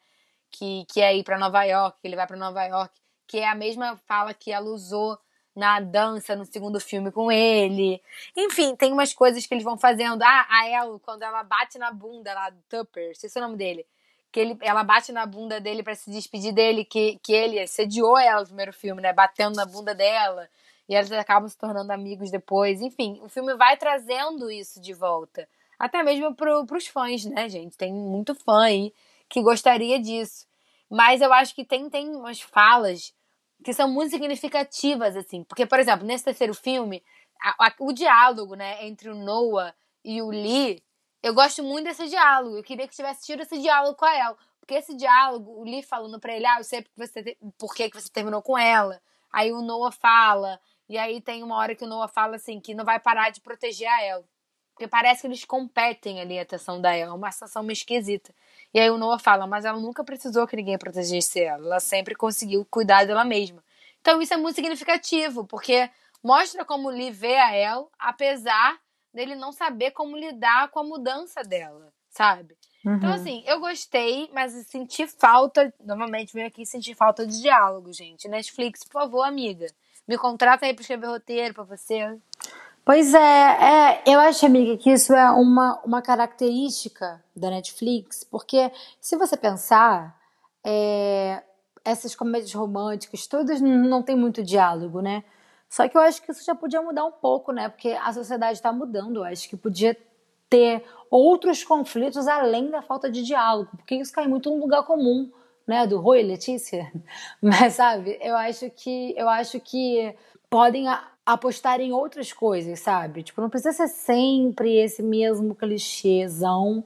que, que é ir para Nova York, ele vai para Nova York, que é a mesma fala que ela usou na dança no segundo filme com ele. Enfim, tem umas coisas que eles vão fazendo. Ah, a El, quando ela bate na bunda lá do Tupper, sei se é o nome dele, que ele, ela bate na bunda dele para se despedir dele, que, que ele sediou ela no primeiro filme, né? Batendo na bunda dela. E elas acabam se tornando amigos depois. Enfim, o filme vai trazendo isso de volta. Até mesmo pro, pros fãs, né, gente? Tem muito fã aí que gostaria disso. Mas eu acho que tem, tem umas falas que são muito significativas, assim. Porque, por exemplo, nesse terceiro filme, a, a, o diálogo, né, entre o Noah e o Lee, eu gosto muito desse diálogo. Eu queria que tivesse tido esse diálogo com a El. Porque esse diálogo, o Lee falando pra ele, ah, eu sei porque você, por que você terminou com ela. Aí o Noah fala, e aí tem uma hora que o Noah fala assim, que não vai parar de proteger a El. Porque parece que eles competem ali a atenção da El. É uma situação meio esquisita. E aí o Noah fala, mas ela nunca precisou que ninguém protegesse ela. Ela sempre conseguiu cuidar dela mesma. Então isso é muito significativo, porque mostra como Lee vê a El, apesar dele não saber como lidar com a mudança dela, sabe? Então, uhum. Então, assim, eu gostei, mas senti falta. Novamente, venho aqui sentir falta de diálogo, gente. Netflix, por favor, amiga. Me contrata aí pra escrever roteiro pra você. Pois é, é, eu acho, amiga, que isso é uma, uma característica da Netflix, porque se você pensar, é, essas comédias românticas todas não tem muito diálogo, né? Só que eu acho que isso já podia mudar um pouco, né? Porque a sociedade está mudando. Eu acho que podia ter outros conflitos além da falta de diálogo, porque isso cai muito no lugar comum, né? Do Rui Letícia. Mas sabe, eu acho que eu acho que podem apostar em outras coisas, sabe? Tipo, não precisa ser sempre esse mesmo clichêzão.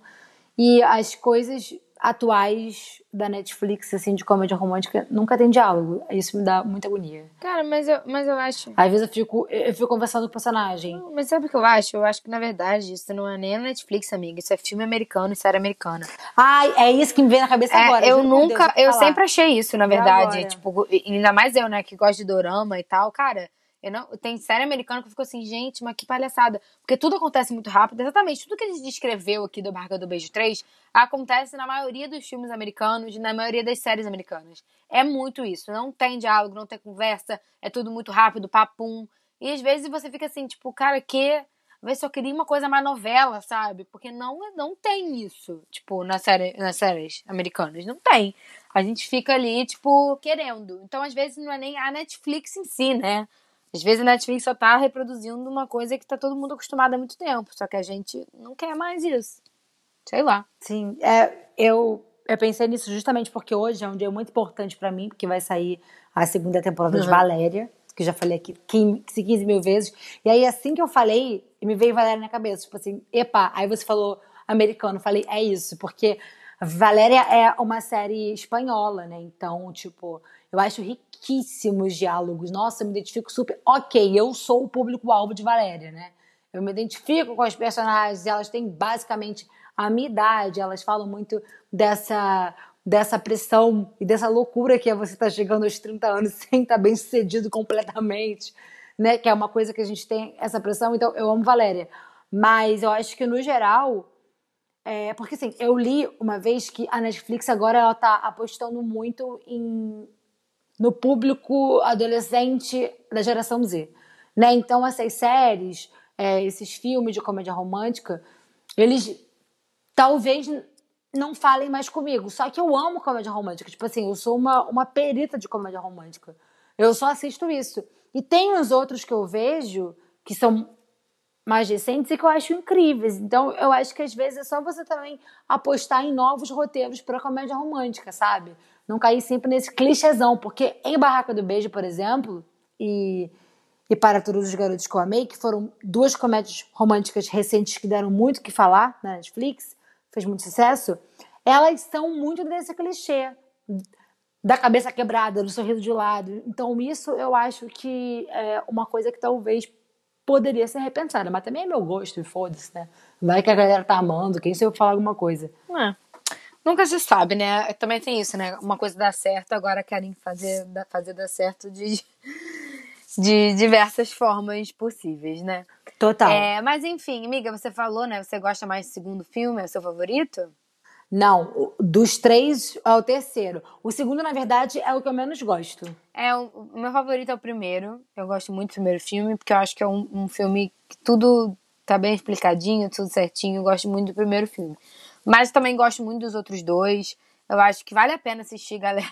E as coisas atuais da Netflix, assim, de comédia romântica, nunca tem diálogo. Isso me dá muita agonia. Cara, mas eu, mas eu acho. Às vezes eu fico, eu fico conversando com o personagem. Mas sabe o que eu acho? Eu acho que, na verdade, isso não é nem a Netflix, amiga. Isso é filme americano e série americana. Ai, é isso que me vem na cabeça é, agora. Eu nunca. eu sempre achei isso, na verdade. Tipo, ainda mais eu, né, que gosto de dorama e tal, cara. Eu não, tem série americana que eu fico assim, gente, mas que palhaçada. Porque tudo acontece muito rápido. Exatamente, tudo que a gente descreveu aqui do Barca do Beijo 3 acontece na maioria dos filmes americanos, na maioria das séries americanas. É muito isso. Não tem diálogo, não tem conversa, é tudo muito rápido, papum. E às vezes você fica assim, tipo, cara, que. Às vezes eu queria uma coisa mais novela, sabe? Porque não, não tem isso, tipo, na série, nas séries americanas. Não tem. A gente fica ali, tipo, querendo. Então, às vezes, não é nem a Netflix em si, né? Às vezes a Netflix só tá reproduzindo uma coisa que tá todo mundo acostumado há muito tempo, só que a gente não quer mais isso. Sei lá. Sim, é, eu, eu pensei nisso justamente porque hoje é um dia muito importante para mim, porque vai sair a segunda temporada uhum. de Valéria, que eu já falei aqui 15, 15 mil vezes. E aí, assim que eu falei, me veio Valéria na cabeça. Tipo assim, epa, aí você falou americano. Falei, é isso, porque Valéria é uma série espanhola, né? Então, tipo, eu acho riquíssimos diálogos. Nossa, eu me identifico super. Ok, eu sou o público-alvo de Valéria, né? Eu me identifico com as personagens, elas têm basicamente a minha idade, elas falam muito dessa dessa pressão e dessa loucura que é você estar tá chegando aos 30 anos sem estar tá bem sucedido completamente, né? Que é uma coisa que a gente tem essa pressão. Então, eu amo Valéria. Mas eu acho que, no geral, é, porque assim, eu li uma vez que a Netflix agora ela tá apostando muito em, no público adolescente da geração Z. Né? Então, essas séries, é, esses filmes de comédia romântica, eles talvez não falem mais comigo. Só que eu amo comédia romântica. Tipo assim, eu sou uma, uma perita de comédia romântica. Eu só assisto isso. E tem os outros que eu vejo que são mais recentes e que eu acho incríveis. Então, eu acho que às vezes é só você também apostar em novos roteiros para comédia romântica, sabe? Não cair sempre nesse clichêzão. Porque em Barraca do Beijo, por exemplo, e, e Para Todos os Garotos que eu amei, que foram duas comédias românticas recentes que deram muito que falar na Netflix, fez muito sucesso, elas são muito desse clichê da cabeça quebrada, do sorriso de lado. Então, isso eu acho que é uma coisa que talvez poderia ser repensada, mas também é meu gosto, e foda-se, né? Vai que a galera tá amando, quem sei eu falar alguma coisa. É. Nunca se sabe, né? Também tem isso, né? Uma coisa dá certo, agora querem fazer, fazer dar certo de, de diversas formas possíveis, né? Total. É, mas enfim, amiga, você falou, né? Você gosta mais do segundo filme, é o seu favorito? Não, dos três é o terceiro. O segundo, na verdade, é o que eu menos gosto. É, o, meu favorito é o primeiro. Eu gosto muito do primeiro filme, porque eu acho que é um, um filme que tudo tá bem explicadinho, tudo certinho. Eu gosto muito do primeiro filme. Mas também gosto muito dos outros dois. Eu acho que vale a pena assistir, galera.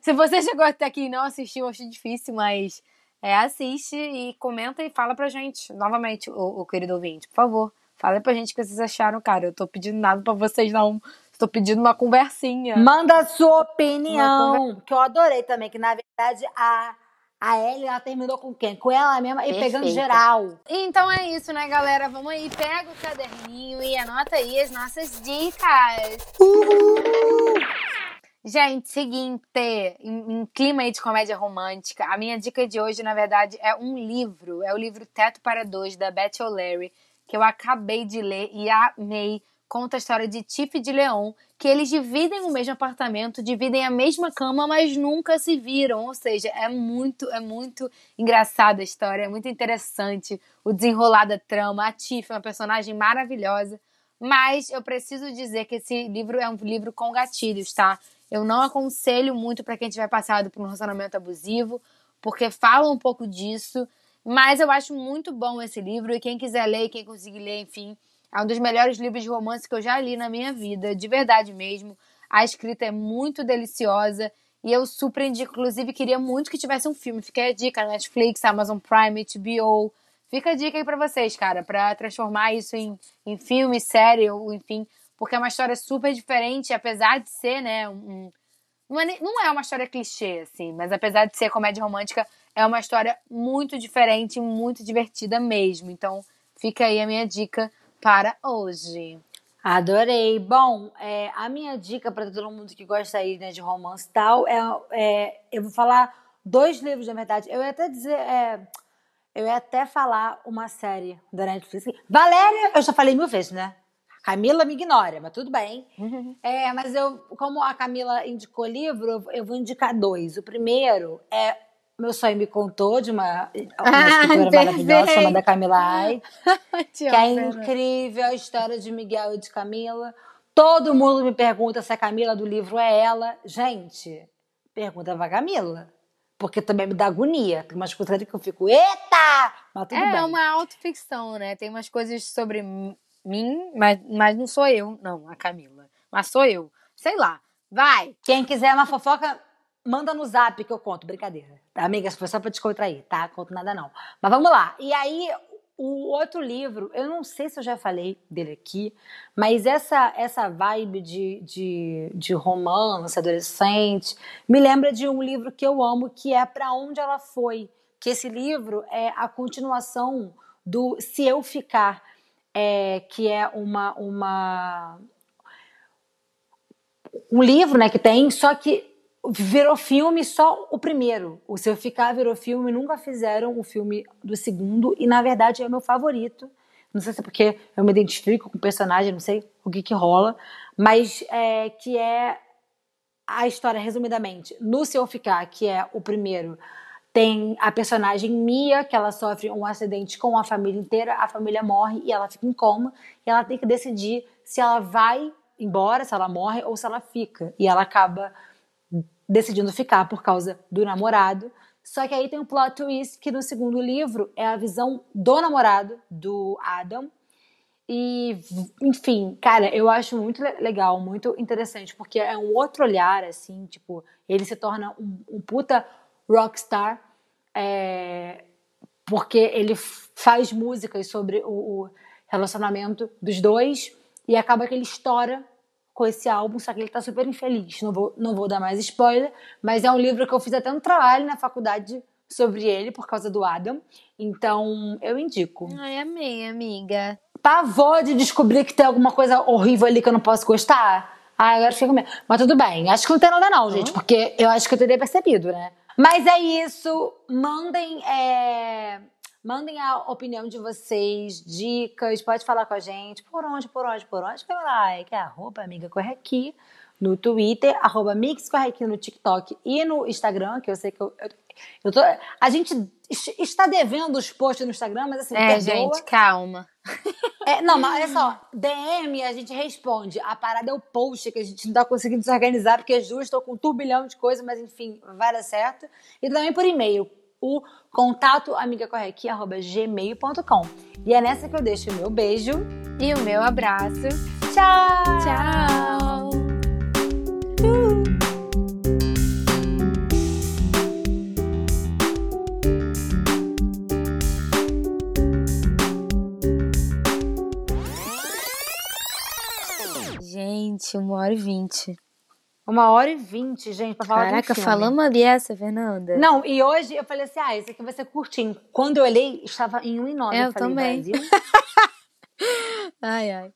Se você chegou até aqui e não assistiu, eu acho difícil, mas é, assiste e comenta e fala pra gente, novamente, o querido ouvinte, por favor. Fala pra gente o que vocês acharam, cara. Eu tô pedindo nada pra vocês, não. Estou pedindo uma conversinha. Manda a sua opinião. Que eu adorei também, que na verdade a. A Ellie, ela terminou com quem? Com ela mesma e pegando geral. Então é isso, né, galera? Vamos aí, pega o caderninho e anota aí as nossas dicas. Uhul! Gente, seguinte, em, em, clima de comédia romântica, a minha dica de hoje, na verdade, é um livro. É o livro Teto para Dois, da Beth O'Leary que eu acabei de ler e amei. Conta a história de Tiff e de Leon, que eles dividem o mesmo apartamento, dividem a mesma cama, mas nunca se viram. Ou seja, é muito, é muito engraçada a história, é muito interessante o desenrolar da trama. A Tiff é uma personagem maravilhosa. Mas eu preciso dizer que esse livro é um livro com gatilhos, tá? Eu não aconselho muito para quem tiver passado por um relacionamento abusivo, porque fala um pouco disso. Mas eu acho muito bom esse livro e quem quiser ler, quem conseguir ler, enfim, é um dos melhores livros de romance que eu já li na minha vida, de verdade mesmo. A escrita é muito deliciosa e eu indico, inclusive queria muito que tivesse um filme. Fica a dica, Netflix, Amazon Prime, HBO. Fica a dica aí pra vocês, cara, para transformar isso em, em filme, série ou enfim, porque é uma história super diferente, apesar de ser, né, um, não é, não é uma história clichê, assim, mas apesar de ser comédia romântica, é uma história muito diferente, muito divertida mesmo. Então, fica aí a minha dica para hoje. Adorei. Bom, é, a minha dica para todo mundo que gosta aí né, de romance e tal é, é, eu vou falar dois livros, na verdade. Eu ia até dizer, é, eu ia até falar uma série da Netflix. Valéria, eu já falei mil vezes, né? Camila me ignora, mas tudo bem. Uhum. É, mas eu, como a Camila indicou livro, eu vou indicar dois. O primeiro é meu sonho me contou de uma, uma ah, escritora maravilhosa chamada Camila Ai, que é incrível a história de Miguel e de Camila. Todo mundo me pergunta se a Camila do livro é ela. Gente, pergunta pra Camila. Porque também me dá agonia. Tem umas coisas que eu fico, eita! Mas tudo é, bem. É uma autoficção, né? Tem umas coisas sobre mim, mas, mas não sou eu, não, a Camila. Mas sou eu. Sei lá. Vai! Quem quiser uma fofoca, manda no zap que eu conto. Brincadeira. Tá, amiga, foi só pra descontrair, tá? Conto nada não. Mas vamos lá. E aí, o outro livro, eu não sei se eu já falei dele aqui, mas essa, essa vibe de, de, de romance adolescente me lembra de um livro que eu amo, que é Para Onde Ela Foi. Que esse livro é a continuação do Se Eu Ficar, é, que é uma, uma um livro né, que tem, só que virou filme só o primeiro. O Seu Ficar virou filme, nunca fizeram o filme do segundo, e na verdade é o meu favorito. Não sei se é porque eu me identifico com o personagem, não sei o que que rola, mas é, que é a história, resumidamente. No Seu Ficar, que é o primeiro, tem a personagem Mia, que ela sofre um acidente com a família inteira, a família morre e ela fica em coma, e ela tem que decidir se ela vai embora, se ela morre ou se ela fica. E ela acaba decidindo ficar por causa do namorado. Só que aí tem um plot twist que no segundo livro é a visão do namorado, do Adam. E, enfim, cara, eu acho muito legal, muito interessante, porque é um outro olhar, assim, tipo, ele se torna um, um puta rockstar, é, porque ele faz músicas sobre o, o relacionamento dos dois e acaba que ele estoura com esse álbum, só que ele tá super infeliz. Não vou, não vou dar mais spoiler, mas é um livro que eu fiz até um trabalho na faculdade sobre ele por causa do Adam. Então, eu indico. Ai, amei, amiga. Pavor de descobrir que tem alguma coisa horrível ali que eu não posso gostar. Ah, agora fica com medo. Mas tudo bem. Acho que não tem nada não, gente, uhum. porque eu acho que eu teria percebido, né? Mas é isso. Mandem é, Mandem a opinião de vocês, dicas, pode falar com a gente. Por onde, por onde, por onde? Que like, é arroba amiga Correqui no Twitter, arroba Mix Correqui no TikTok e no Instagram, que eu sei que eu, eu, eu tô, a gente está devendo os posts no Instagram, mas assim, É, gente, calma. É, não, mas olha só, DM a gente responde. A parada é o post que a gente não tá conseguindo se organizar, porque é justo, estou com um turbilhão de coisas, mas enfim, vai dar certo. E também por e-mail, o contato amigacorrequi.gmail.com. E é nessa que eu deixo o meu beijo e o meu abraço. Tchau! Tchau! Gente, uma hora e vinte. Uma hora e vinte, gente, pra falar Caraca, de um falamos dessa, Fernanda. Não, e hoje eu falei assim, ah, esse aqui vai ser curtinho. Quando eu olhei, estava em 1,9. Eu, eu falei, também. Ai, ai.